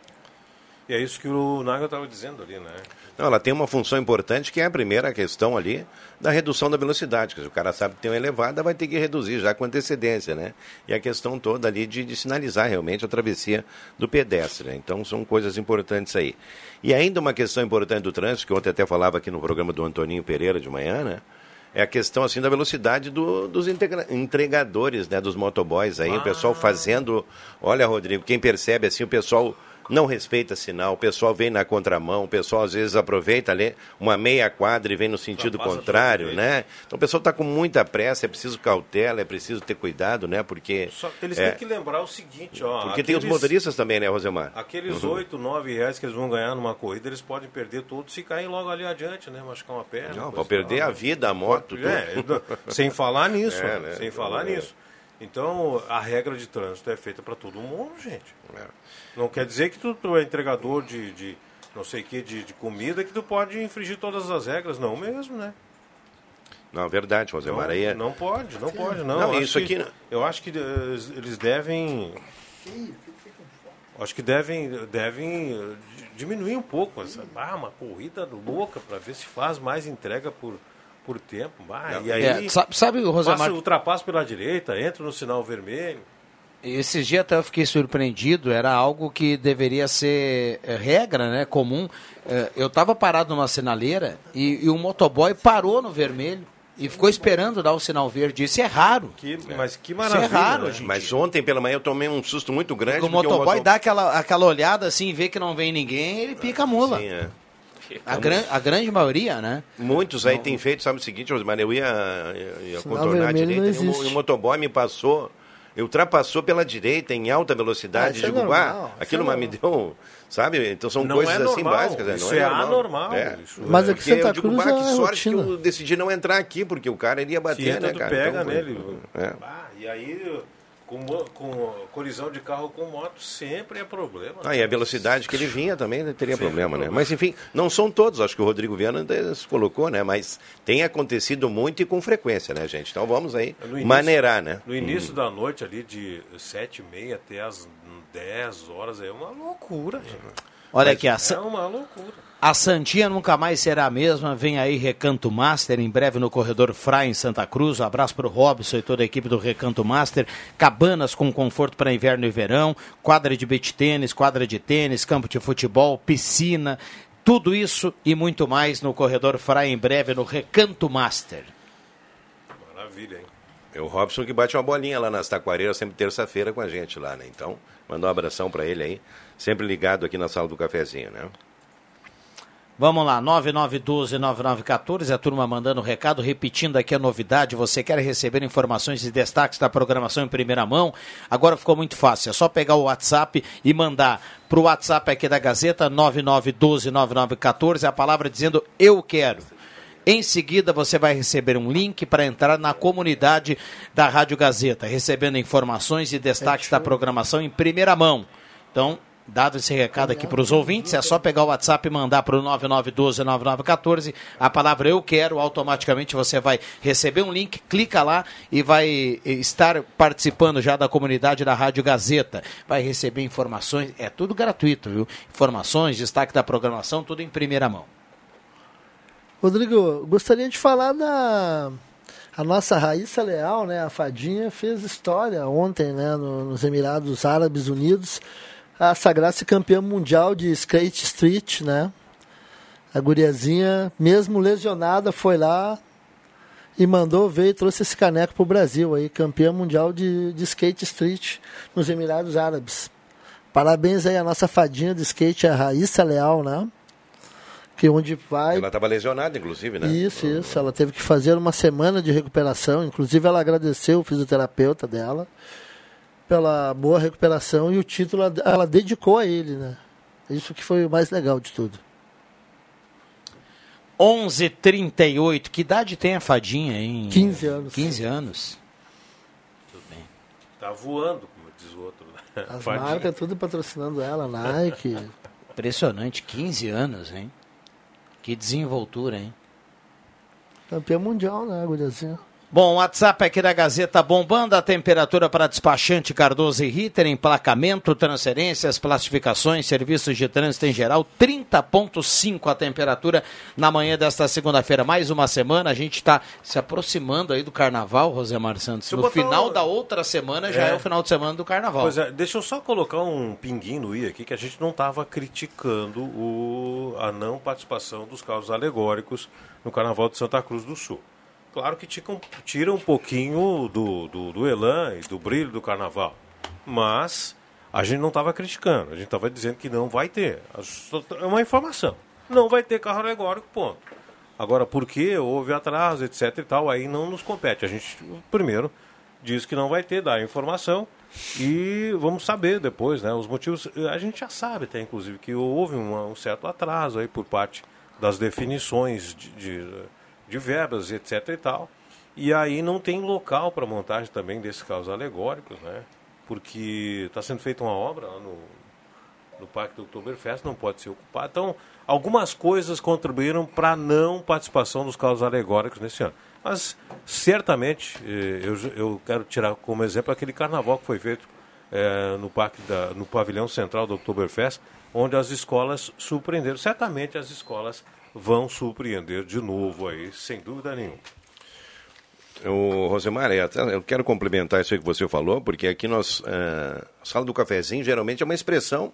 E é isso que o Naga estava dizendo ali, né? Não, ela tem uma função importante que é a primeira questão ali da redução da velocidade. Quer dizer, o cara sabe que tem uma elevada, vai ter que reduzir já com antecedência, né? E a questão toda ali de, de sinalizar realmente a travessia do pedestre. Né? Então são coisas importantes aí. E ainda uma questão importante do trânsito, que ontem até falava aqui no programa do Antoninho Pereira de manhã, né? É a questão assim da velocidade do, dos entregadores, né, dos motoboys aí, o pessoal fazendo, olha, Rodrigo, quem percebe assim, o pessoal não respeita sinal, o pessoal vem na contramão, o pessoal às vezes aproveita ali uma meia quadra e vem no sentido contrário, né? Então o pessoal está com muita pressa, é preciso cautela, é preciso ter cuidado, né? Porque Só que eles é, têm que lembrar o seguinte, ó. porque tem os aqueles- motoristas também, né, Rosemar? Aqueles Uhum. 8, 9 reais que eles vão ganhar numa corrida, eles podem perder tudo se caírem logo ali adiante, né? Machucar uma perna. Não, e perder a né? vida, a moto, tudo. É, sem falar nisso, É, né? sem falar É. nisso. Então, a regra de trânsito é feita para todo mundo, gente. Não quer dizer que tu, tu é entregador de, de não sei o que, de, de comida, que tu pode infringir todas as regras. Não mesmo, né? Não, verdade, Rosemar. Não, é... não pode, não pode, não. Não, Eu isso acho que- aqui- Eu acho que eh, eles devem. Acho que devem, devem eh, di- diminuir um pouco. Essa, ah, uma corrida louca para ver se faz mais entrega por, por tempo. Ah, e aí, É, sabe, sabe, Rosemar, passa, ultrapassa pela direita, entra no sinal vermelho. Esses dias até eu fiquei surpreendido, era algo que deveria ser é, regra, né, comum. É, eu estava parado numa sinaleira e, e um motoboy parou no vermelho e ficou esperando dar o sinal verde. Isso é raro. Que, mas que Isso maravilha. é raro, né? gente. Mas ontem pela manhã eu tomei um susto muito grande. Porque o porque motoboy moto- dá aquela, aquela olhada assim, vê que não vem ninguém, ele pica a mula. Sim, é. A, gran, a grande maioria, né? Muitos aí têm feito, sabe o seguinte, Rosemar, eu ia, ia, contornar a direita não e o, e o motoboy me passou, ultrapassou pela direita em alta velocidade. Ah, isso é digo, normal, "Ah, aquilo é mas me deu, sabe? Então são Não coisas é assim básicas. né? isso não é anormal, É. isso Mas aqui Santa eu digo, Cruz bah, que é sorte que eu decidi não entrar aqui, porque o cara iria bater, né, cara? pega Então, nele. é. Ah, e aí, com, com colisão de carro com moto, sempre é problema. Ah, e a velocidade que ele vinha também teria Sim, problema, né? problema. Mas enfim, não são todos, acho que o Rodrigo Viana se colocou, né? Mas tem acontecido muito e com frequência, né, gente? Então vamos aí início- maneirar, né? No início da noite ali, de sete e meia até as 10 horas, é uma loucura, gente. Olha Mas aqui, a É uma loucura. A Santinha nunca mais será a mesma. Vem aí Recanto Master, em breve no corredor Frai, em Santa Cruz. Um abraço para o Robson e toda a equipe do Recanto Master. Cabanas com conforto para inverno e verão. Quadra de beach tênis, quadra de tênis, campo de futebol, piscina. Tudo isso e muito mais no corredor Frai, em breve no Recanto Master. Maravilha, hein? É o Robson que bate uma bolinha lá nas Taquareiras, sempre terça-feira com a gente lá, né? Então, mandar um abração para ele aí, sempre ligado aqui na sala do cafezinho, né? Vamos lá, 9912-9914, a turma mandando recado, repetindo aqui a novidade. Você quer receber informações e destaques da programação em primeira mão? Agora ficou muito fácil, é só pegar o WhatsApp e mandar para o WhatsApp aqui da Gazeta, 9912-9914, a palavra dizendo eu quero. Em seguida, você vai receber um link para entrar na comunidade da Rádio Gazeta, recebendo informações e destaques da programação em primeira mão. Então, dado esse recado aqui para os ouvintes, é só pegar o WhatsApp e mandar para o 9912-9914 a palavra eu quero, automaticamente você vai receber um link, clica lá e vai estar participando já da comunidade da Rádio Gazeta. Vai receber informações, é tudo gratuito, viu? Informações, destaque da programação, tudo em primeira mão. Rodrigo, gostaria de falar da a nossa Raíssa Leal, né? A Fadinha fez história ontem, né? no- nos Emirados Árabes Unidos, a sagrar-se campeã mundial de skate street, né? A guriazinha, mesmo lesionada, foi lá e mandou ver e trouxe esse caneco pro Brasil aí, campeã mundial de, de skate street nos Emirados Árabes. Parabéns aí à nossa fadinha de skate, a Raíssa Leal, né? Que onde vai Ela estava lesionada, inclusive, né? isso, isso. Ela teve que fazer uma semana de recuperação. Inclusive, ela agradeceu o fisioterapeuta dela pela boa recuperação e o título ela- dedicou a ele, né? Isso que foi o mais legal de tudo. 11:38. Que idade tem a fadinha, hein? 15 anos. 15 anos. Tá voando, como diz o outro. né? As Fadinha. marcas tudo patrocinando ela, Nike. Impressionante, 15 anos, hein? Que desenvoltura, hein? Campeã mundial, né, guriazinha? Bom, o WhatsApp aqui da Gazeta bombando, a temperatura para despachante Cardoso e Ritter, emplacamento, transferências, classificações, serviços de trânsito em geral, 30.5 a temperatura na manhã desta segunda-feira. Mais uma semana, a gente está se aproximando aí do carnaval, Rosemar Santos. No final um- da outra semana já É. é. o final de semana do carnaval. Pois é, deixa eu só colocar um pinguinho no i aqui, que a gente não estava criticando o, a não participação dos carros alegóricos no Carnaval de Santa Cruz do Sul. Claro que tira um, pouquinho do, do, do elan e do brilho do Carnaval, mas a gente não estava criticando, a gente estava dizendo que não vai ter. É uma informação. Não vai ter carro alegórico, ponto. Agora, por que houve atraso, etc e tal, aí não nos compete. A gente, primeiro, diz que não vai ter, dá a informação e vamos saber depois, né? Os motivos, a gente já sabe até, inclusive, que houve um, um certo atraso aí por parte das definições de, de, de verbas, etc e tal. E aí não tem local para montagem também desses carros alegóricos, né? Porque está sendo feita uma obra lá no, no Parque do Oktoberfest, não pode ser ocupado. Então, algumas coisas contribuíram para a não participação dos carros alegóricos nesse ano. Mas, certamente, eh, eu, eu quero tirar como exemplo aquele carnaval que foi feito eh, no, parque da, no pavilhão central do Oktoberfest, onde as escolas surpreenderam. Certamente as escolas vão surpreender de novo aí, sem dúvida nenhuma. O Rosemar, é, eu quero complementar isso que você falou, porque aqui nós, eh, a sala do cafezinho geralmente é uma expressão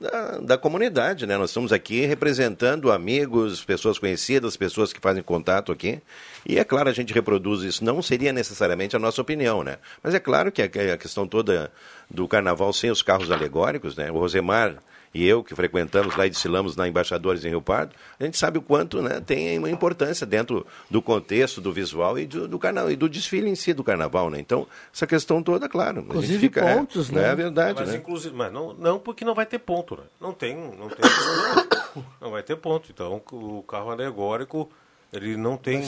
da, da comunidade, né? Nós estamos aqui representando amigos, pessoas conhecidas, pessoas que fazem contato aqui. E é claro, a gente reproduz isso. Não seria necessariamente a nossa opinião, né? Mas é claro que a, a questão toda do carnaval sem os carros alegóricos, né? O Rosemar e eu, que frequentamos lá e desfilamos na Embaixadores em Rio Pardo, a gente sabe o quanto né, tem uma importância dentro do contexto, do visual e do, do carnaval, e do desfile em si do carnaval, né? Então, essa questão toda, claro. a gente Inclusive fica, é, pontos, né? É verdade, mas, né? inclusive, mas não, não porque não vai ter ponto, né? Não tem, não tem, não vai ter ponto. Então, o carro alegórico, ele não tem,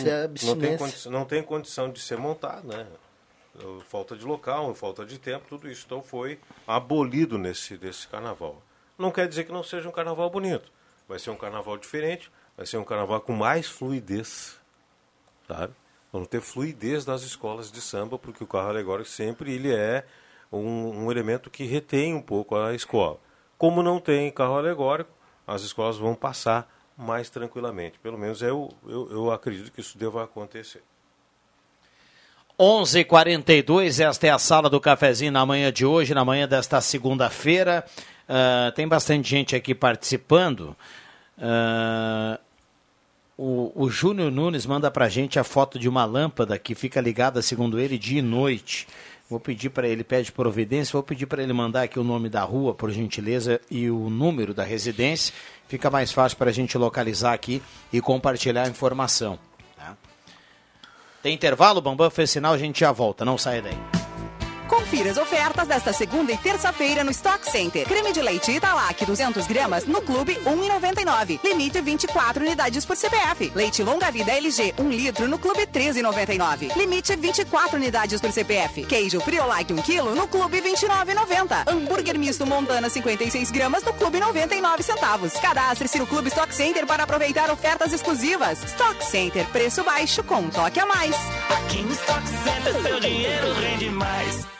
não tem, não tem condição de ser montado, né? Falta de local, falta de tempo, tudo isso. Então, foi abolido nesse, nesse carnaval. Não quer dizer que não seja um carnaval bonito. Vai ser um carnaval diferente, vai ser um carnaval com mais fluidez, sabe? Vamos ter fluidez das escolas de samba, porque o carro alegórico sempre ele é um, um elemento que retém um pouco a escola. Como não tem carro alegórico, as escolas vão passar mais tranquilamente. Pelo menos eu, eu, eu acredito que isso deva acontecer. 11:42 esta é a sala do cafezinho na manhã de hoje, na manhã desta segunda-feira. Ah, tem bastante gente aqui participando. Ah, o, o Júnior Nunes manda pra gente a foto de uma lâmpada que fica ligada, segundo ele, dia e noite. Vou pedir para ele, pede providência, vou pedir para ele mandar aqui o nome da rua, por gentileza, e o número da residência. Fica mais fácil para a gente localizar aqui e compartilhar a informação. tá? Tem intervalo, Bambam fez sinal, a gente já volta, não sai daí. Confira as ofertas desta segunda e terça-feira no Stock Center. Creme de leite Italac 200 gramas no Clube 1,99. Limite 24 unidades por CPF. Leite longa vida LG 1 litro no Clube 13,99. Limite 24 unidades por CPF. Queijo Friolike 1 kg no Clube 29,90. Hambúrguer misto Montana 56 gramas no Clube 99 centavos. Cadastre-se no Clube Stock Center para aproveitar ofertas exclusivas. Stock Center, preço baixo com um toque a mais. Aqui no Stock Center seu dinheiro rende mais.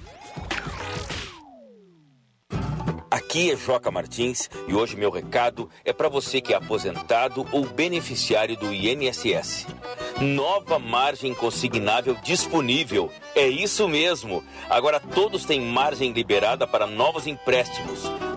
Aqui é Joca Martins e hoje meu recado é para você que é aposentado ou beneficiário do INSS. Nova margem consignável disponível. É isso mesmo. Agora todos têm margem liberada para novos empréstimos.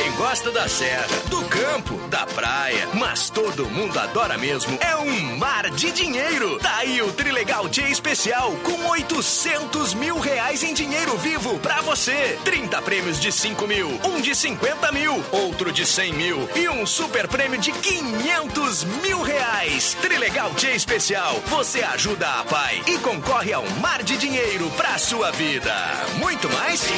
Quem gosta da serra, do campo, da praia, mas todo mundo adora mesmo é um mar de dinheiro. Tá aí o Trilegal T especial com 800 mil reais em dinheiro vivo pra você. 30 prêmios de 5 mil, um de 50 mil, outro de 100 mil e um super prêmio de 500 mil reais. Trilegal T especial. Você ajuda a pai e concorre a um mar de dinheiro pra sua vida. Muito mais?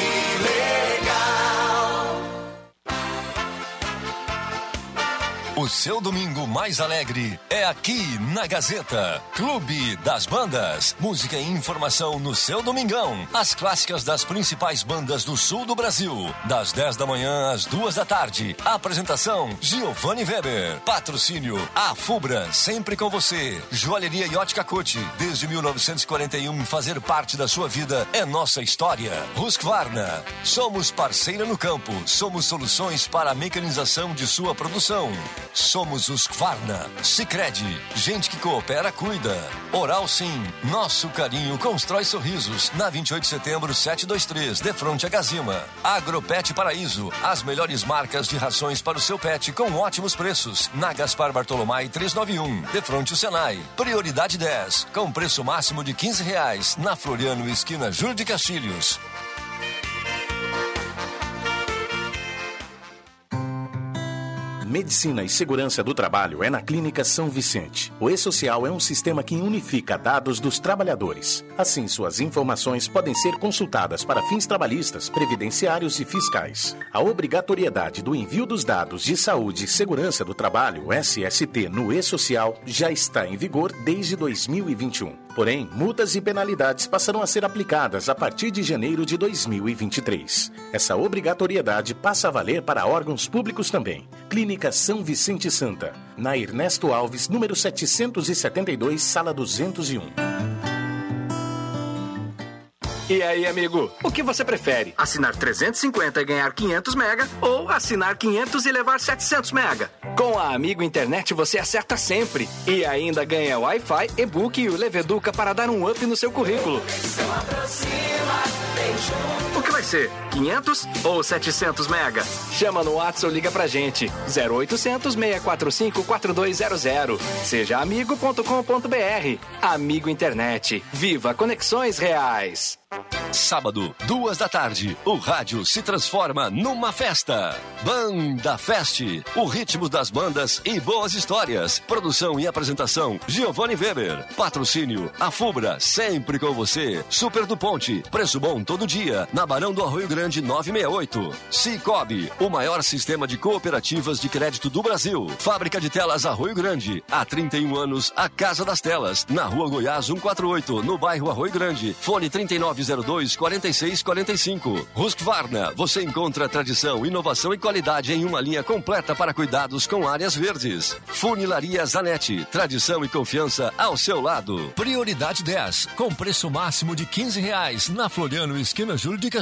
O seu domingo mais alegre é aqui na Gazeta. Clube das Bandas. Música e informação no seu domingão. As clássicas das principais bandas do sul do Brasil. Das 10 da manhã às 2 da tarde. Apresentação: Giovanni Weber. Patrocínio: A Fubra, sempre com você. Joalheria Yacht Cote. Desde 1941, fazer parte da sua vida é nossa história. Husqvarna. Somos parceira no campo. Somos soluções para a mecanização de sua produção. Somos os Kvarna. Sicredi gente que coopera, cuida. Oral Sim, nosso carinho constrói sorrisos. Na 28 de setembro, 723, de fronte a Gazima. Agropet Paraíso, as melhores marcas de rações para o seu pet com ótimos preços. Na Gaspar Bartolomai 391, de fronte ao Senai. Prioridade 10, com preço máximo de 15 reais. Na Floriano, esquina Júlio de Castilhos. Medicina e Segurança do Trabalho é na Clínica São Vicente. O E-Social é um sistema que unifica dados dos trabalhadores. Assim, suas informações podem ser consultadas para fins trabalhistas, previdenciários e fiscais. A obrigatoriedade do envio dos dados de saúde e segurança do trabalho, SST, no E-Social já está em vigor desde 2021. Porém, multas e penalidades passarão a ser aplicadas a partir de janeiro de 2023. Essa obrigatoriedade passa a valer para órgãos públicos também. Clínica São Vicente Santa, na Ernesto Alves, número 772, sala 201. E aí, amigo, o que você prefere? Assinar 350 e ganhar 500 mega ou assinar 500 e levar 700 mega? Com a Amigo Internet você acerta sempre e ainda ganha Wi-Fi, e-book e o Leveduca para dar um up no seu currículo. O que vai ser? 500 ou 700 mega? Chama no WhatsApp ou liga pra gente. 0800 645 4200. Seja amigo.com.br. Amigo Internet. Viva conexões reais. Sábado, duas da tarde, o rádio se transforma numa festa. Banda Fest, o ritmo das bandas e boas histórias. Produção e apresentação, Giovanni Weber. Patrocínio, a Fubra, sempre com você. Super do Ponte, preço bom todo dia, na Barão do Arroio Grande 968. Cicobi, o maior sistema de cooperativas de crédito do Brasil. Fábrica de telas Arroio Grande, há 31 anos, a Casa das Telas, na Rua Goiás 148, no bairro Arroio Grande. Fone 3902 4645. Husqvarna, você encontra tradição, inovação e qualidade em uma linha completa para cuidados com áreas verdes. Funilaria Zanetti, tradição e confiança ao seu lado. Prioridade 10, com preço máximo de 15 reais, na Floriano, esquina Júlio de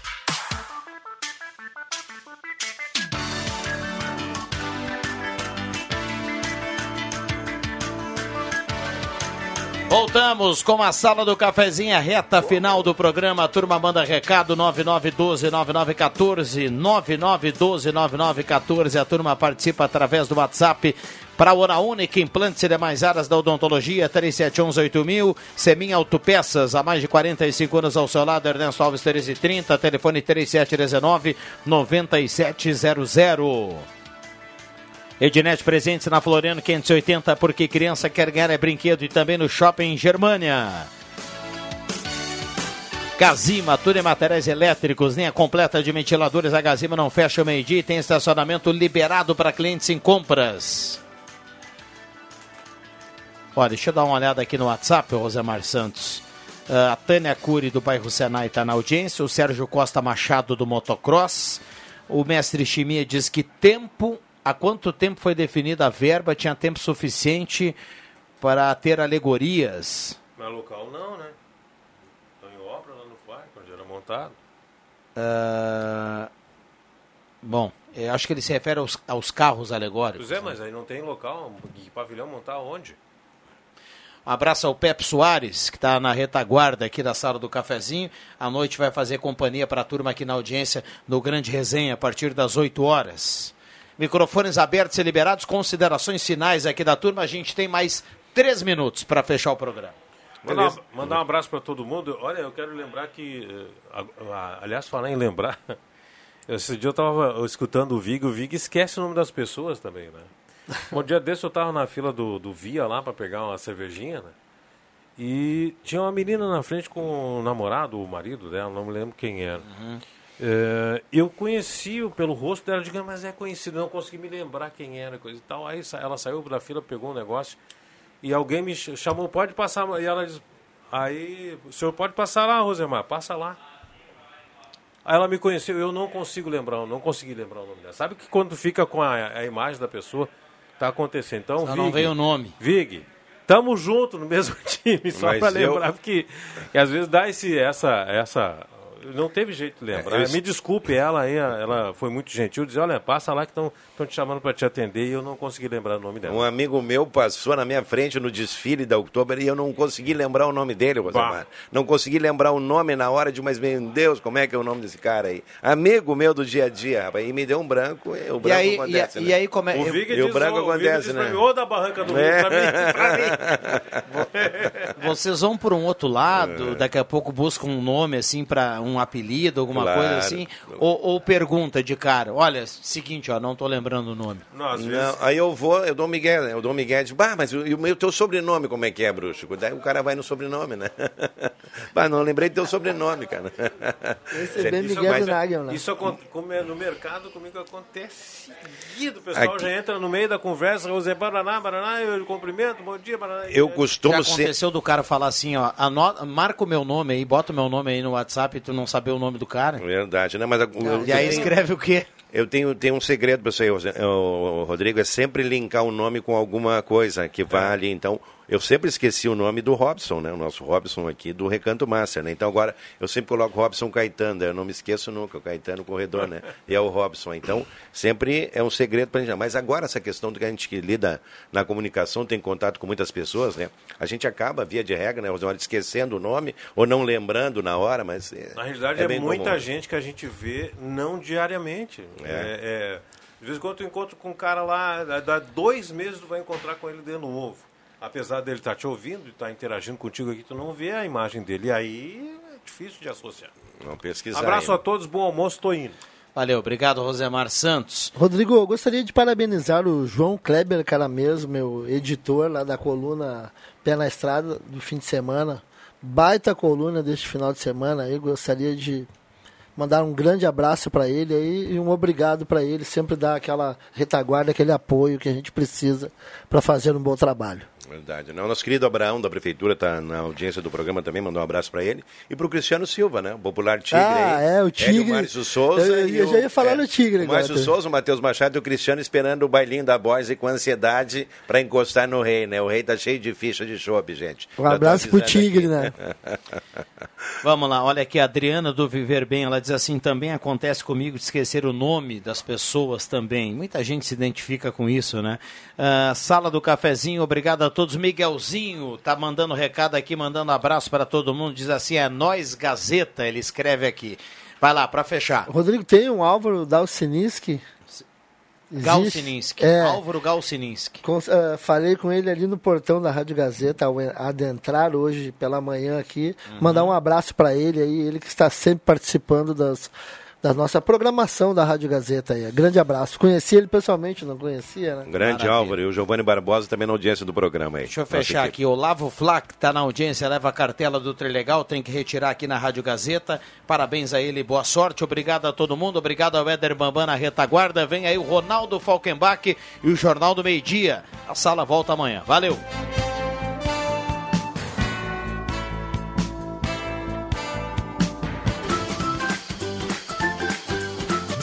Voltamos com a sala do cafezinho, reta final do programa. A turma manda recado 9912-9914, 9912-9914. A turma participa através do WhatsApp para a Hora Única, implantes e demais áreas da odontologia, 37118000. Semin Autopeças, há mais de 45 anos ao seu lado, Ernesto Alves 1330, telefone 3719-9700. Ednet presentes na Floriano 580, porque criança quer ganhar é brinquedo e também no Shopping Germania. Gazima, tudo em materiais elétricos, linha completa de ventiladores. A Gazima não fecha o meio-dia e tem estacionamento liberado para clientes em compras. Olha, deixa eu dar uma olhada aqui no WhatsApp, Rosemar Santos. Uh, a Tânia Cury, do bairro Senai, está na audiência. O Sérgio Costa Machado, do Motocross. O mestre Chimia diz que tempo há quanto tempo foi definida a verba? Tinha tempo suficiente para ter alegorias? Na local não, né? Estão em obra lá no parque, onde era montado. Uh, bom, acho que ele se refere aos, aos carros alegóricos. Pois é, mas aí não tem local, que pavilhão montar onde? Um abraço ao Pepe Soares, que está na retaguarda aqui da sala do cafezinho. À noite vai fazer companhia para a turma aqui na audiência no Grande Resenha, a partir das 8 horas. Microfones abertos e liberados, considerações finais aqui da turma. A gente tem mais três minutos para fechar o programa. Mandar, mandar um abraço para todo mundo. Olha, eu quero lembrar que. eh, aliás, falar em lembrar. Esse dia eu estava escutando o Vig. O Vig esquece o nome das pessoas também, né? Um dia desse eu estava na fila do, do Via lá para pegar uma cervejinha, né? E tinha uma menina na frente com o namorado, o marido dela, não me lembro quem era. É, eu conheci pelo rosto dela, digo, mas é conhecido, não consegui me lembrar quem era, coisa e tal. Aí ela saiu da fila, pegou um negócio e alguém me ch- chamou, pode passar. E ela diz, aí, o senhor pode passar lá, Rosemar, passa lá. Aí ela me conheceu, eu não consigo lembrar, não consegui lembrar o nome dela. Sabe que quando fica com a, a imagem da pessoa, tá acontecendo. Então, Só não veio o nome. Vig, tamo junto no mesmo time, só eu- lembrar, porque que às vezes dá esse, essa, essa. Não teve jeito de lembrar. É, eu- Me desculpe, ela aí, ela foi muito gentil, dizer, olha, passa lá que estão te chamando para te atender e eu não consegui lembrar o nome dela. Um amigo meu passou na minha frente no desfile da Oktober e eu não consegui lembrar o nome dele, Rosemar. Não consegui lembrar o nome na hora de, mas meu Deus, como é que é o nome desse cara aí? Amigo meu do dia a dia, rapaz. E me deu um branco, e o branco aí- acontece, e- né? e aí como é- O Vig E o branco o acontece, né? "Ô, da Barranca do Rio, É. pra mim, pra mim. Vocês vão por um outro lado, daqui a pouco buscam um nome assim para um apelido, alguma Claro. coisa assim, ou, ou pergunta de cara, olha, seguinte, ó, não tô lembrando o nome. Não, às vezes- Não, aí eu vou, eu dou um Miguel, eu dou um Miguel, digo, bah, mas o, e o meu teu sobrenome como é que é, bruxo? Daí o cara vai no sobrenome, né? bah, não lembrei do teu sobrenome, cara. Esse é Miguel mas- do Nagel, né? Isso como é no mercado comigo acontece seguido. O pessoal Aqui- já entra no meio da conversa, José Baraná, Baraná, eu cumprimento, bom dia, Baraná. Eu costumo Já ser. aconteceu do cara falar assim, ó, anota, marca o meu nome aí, bota o meu nome aí no WhatsApp e tu não saber o nome do cara? Verdade, né? Mas a- eu- E aí tenho- escreve o quê? Eu tenho, tenho um segredo para você, Rodrigo, é sempre linkar o nome com alguma coisa que vale. Então, eu sempre esqueci o nome do Robson, né? O nosso Robson aqui do Recanto Master, né? Então agora eu sempre coloco Robson Caetano, eu não me esqueço nunca, o Caetano Corredor, né? E é o Robson. Então, sempre é um segredo para gente. Mas agora essa questão do que a gente que lida na comunicação, tem contato com muitas pessoas, né? A gente acaba, via de regra, né, esquecendo o nome ou não lembrando na hora, mas. É, Na realidade, é, bem muita comum. gente que a gente vê não diariamente. É. é- de vez em quando tu encontra com um cara lá, dá- dá dois meses tu vai encontrar com ele de novo. Apesar dele estar te ouvindo e estar interagindo contigo aqui, tu não vê a imagem dele. E aí é difícil de associar. Vamos pesquisar. Abraço aí, a todos, bom almoço, tô indo. Valeu, obrigado, Rosemar Santos. Rodrigo, eu gostaria de parabenizar o João Kleber Caramês, meu editor lá da coluna Pé na Estrada do fim de semana. Baita coluna deste final de semana. Eu gostaria de mandar um grande abraço para ele aí e um obrigado para ele sempre dar aquela retaguarda, aquele apoio que a gente precisa para fazer um bom trabalho. Verdade. Não, nosso querido Abraão da Prefeitura está na audiência do programa também, mandou um abraço para ele. E para o Cristiano Silva, né? O popular Tigre. Ah, aí. é, o Tigre. o Márcio Souza. Eu- eu já ia falar é, no Tigre O Márcio tá? Souza, o Matheus Machado e o Cristiano esperando o bailinho da Boys e com ansiedade para encostar no rei, né? O rei tá cheio de ficha de chopp, gente. Um Já tô abraço pro avisando Tigre, aqui. né? Vamos lá, olha aqui, a Adriana do Viver Bem, ela diz assim, também acontece comigo de esquecer o nome das pessoas também. Muita gente se identifica com isso, né? Ah, Sala do Cafezinho, obrigado a todos. Miguelzinho tá mandando recado aqui, mandando abraço para todo mundo, diz assim, é nós Gazeta, ele escreve aqui. Vai lá, para fechar. Rodrigo, tem um Álvaro Dalcininski? Existe? Galsininski, É. Álvaro Galsininski. Com- ah, falei com ele ali no portão da Rádio Gazeta, ao en- adentrar hoje pela manhã aqui. Uhum. Mandar um abraço para ele aí, ele que está sempre participando das, da nossa programação da Rádio Gazeta aí. Grande abraço. Conheci ele pessoalmente, não conhecia, né? Grande Maravilha. Álvaro e o Giovanni Barbosa também na audiência do programa aí. Deixa eu fechar aqui. Olavo Flack está na audiência, leva a cartela do Trilegal, tem que retirar aqui na Rádio Gazeta. Parabéns a ele, boa sorte. Obrigado a todo mundo, obrigado ao Éder Bambam na retaguarda. Vem aí o Ronaldo Falkenbach e o Jornal do Meio Dia. A sala volta amanhã. Valeu!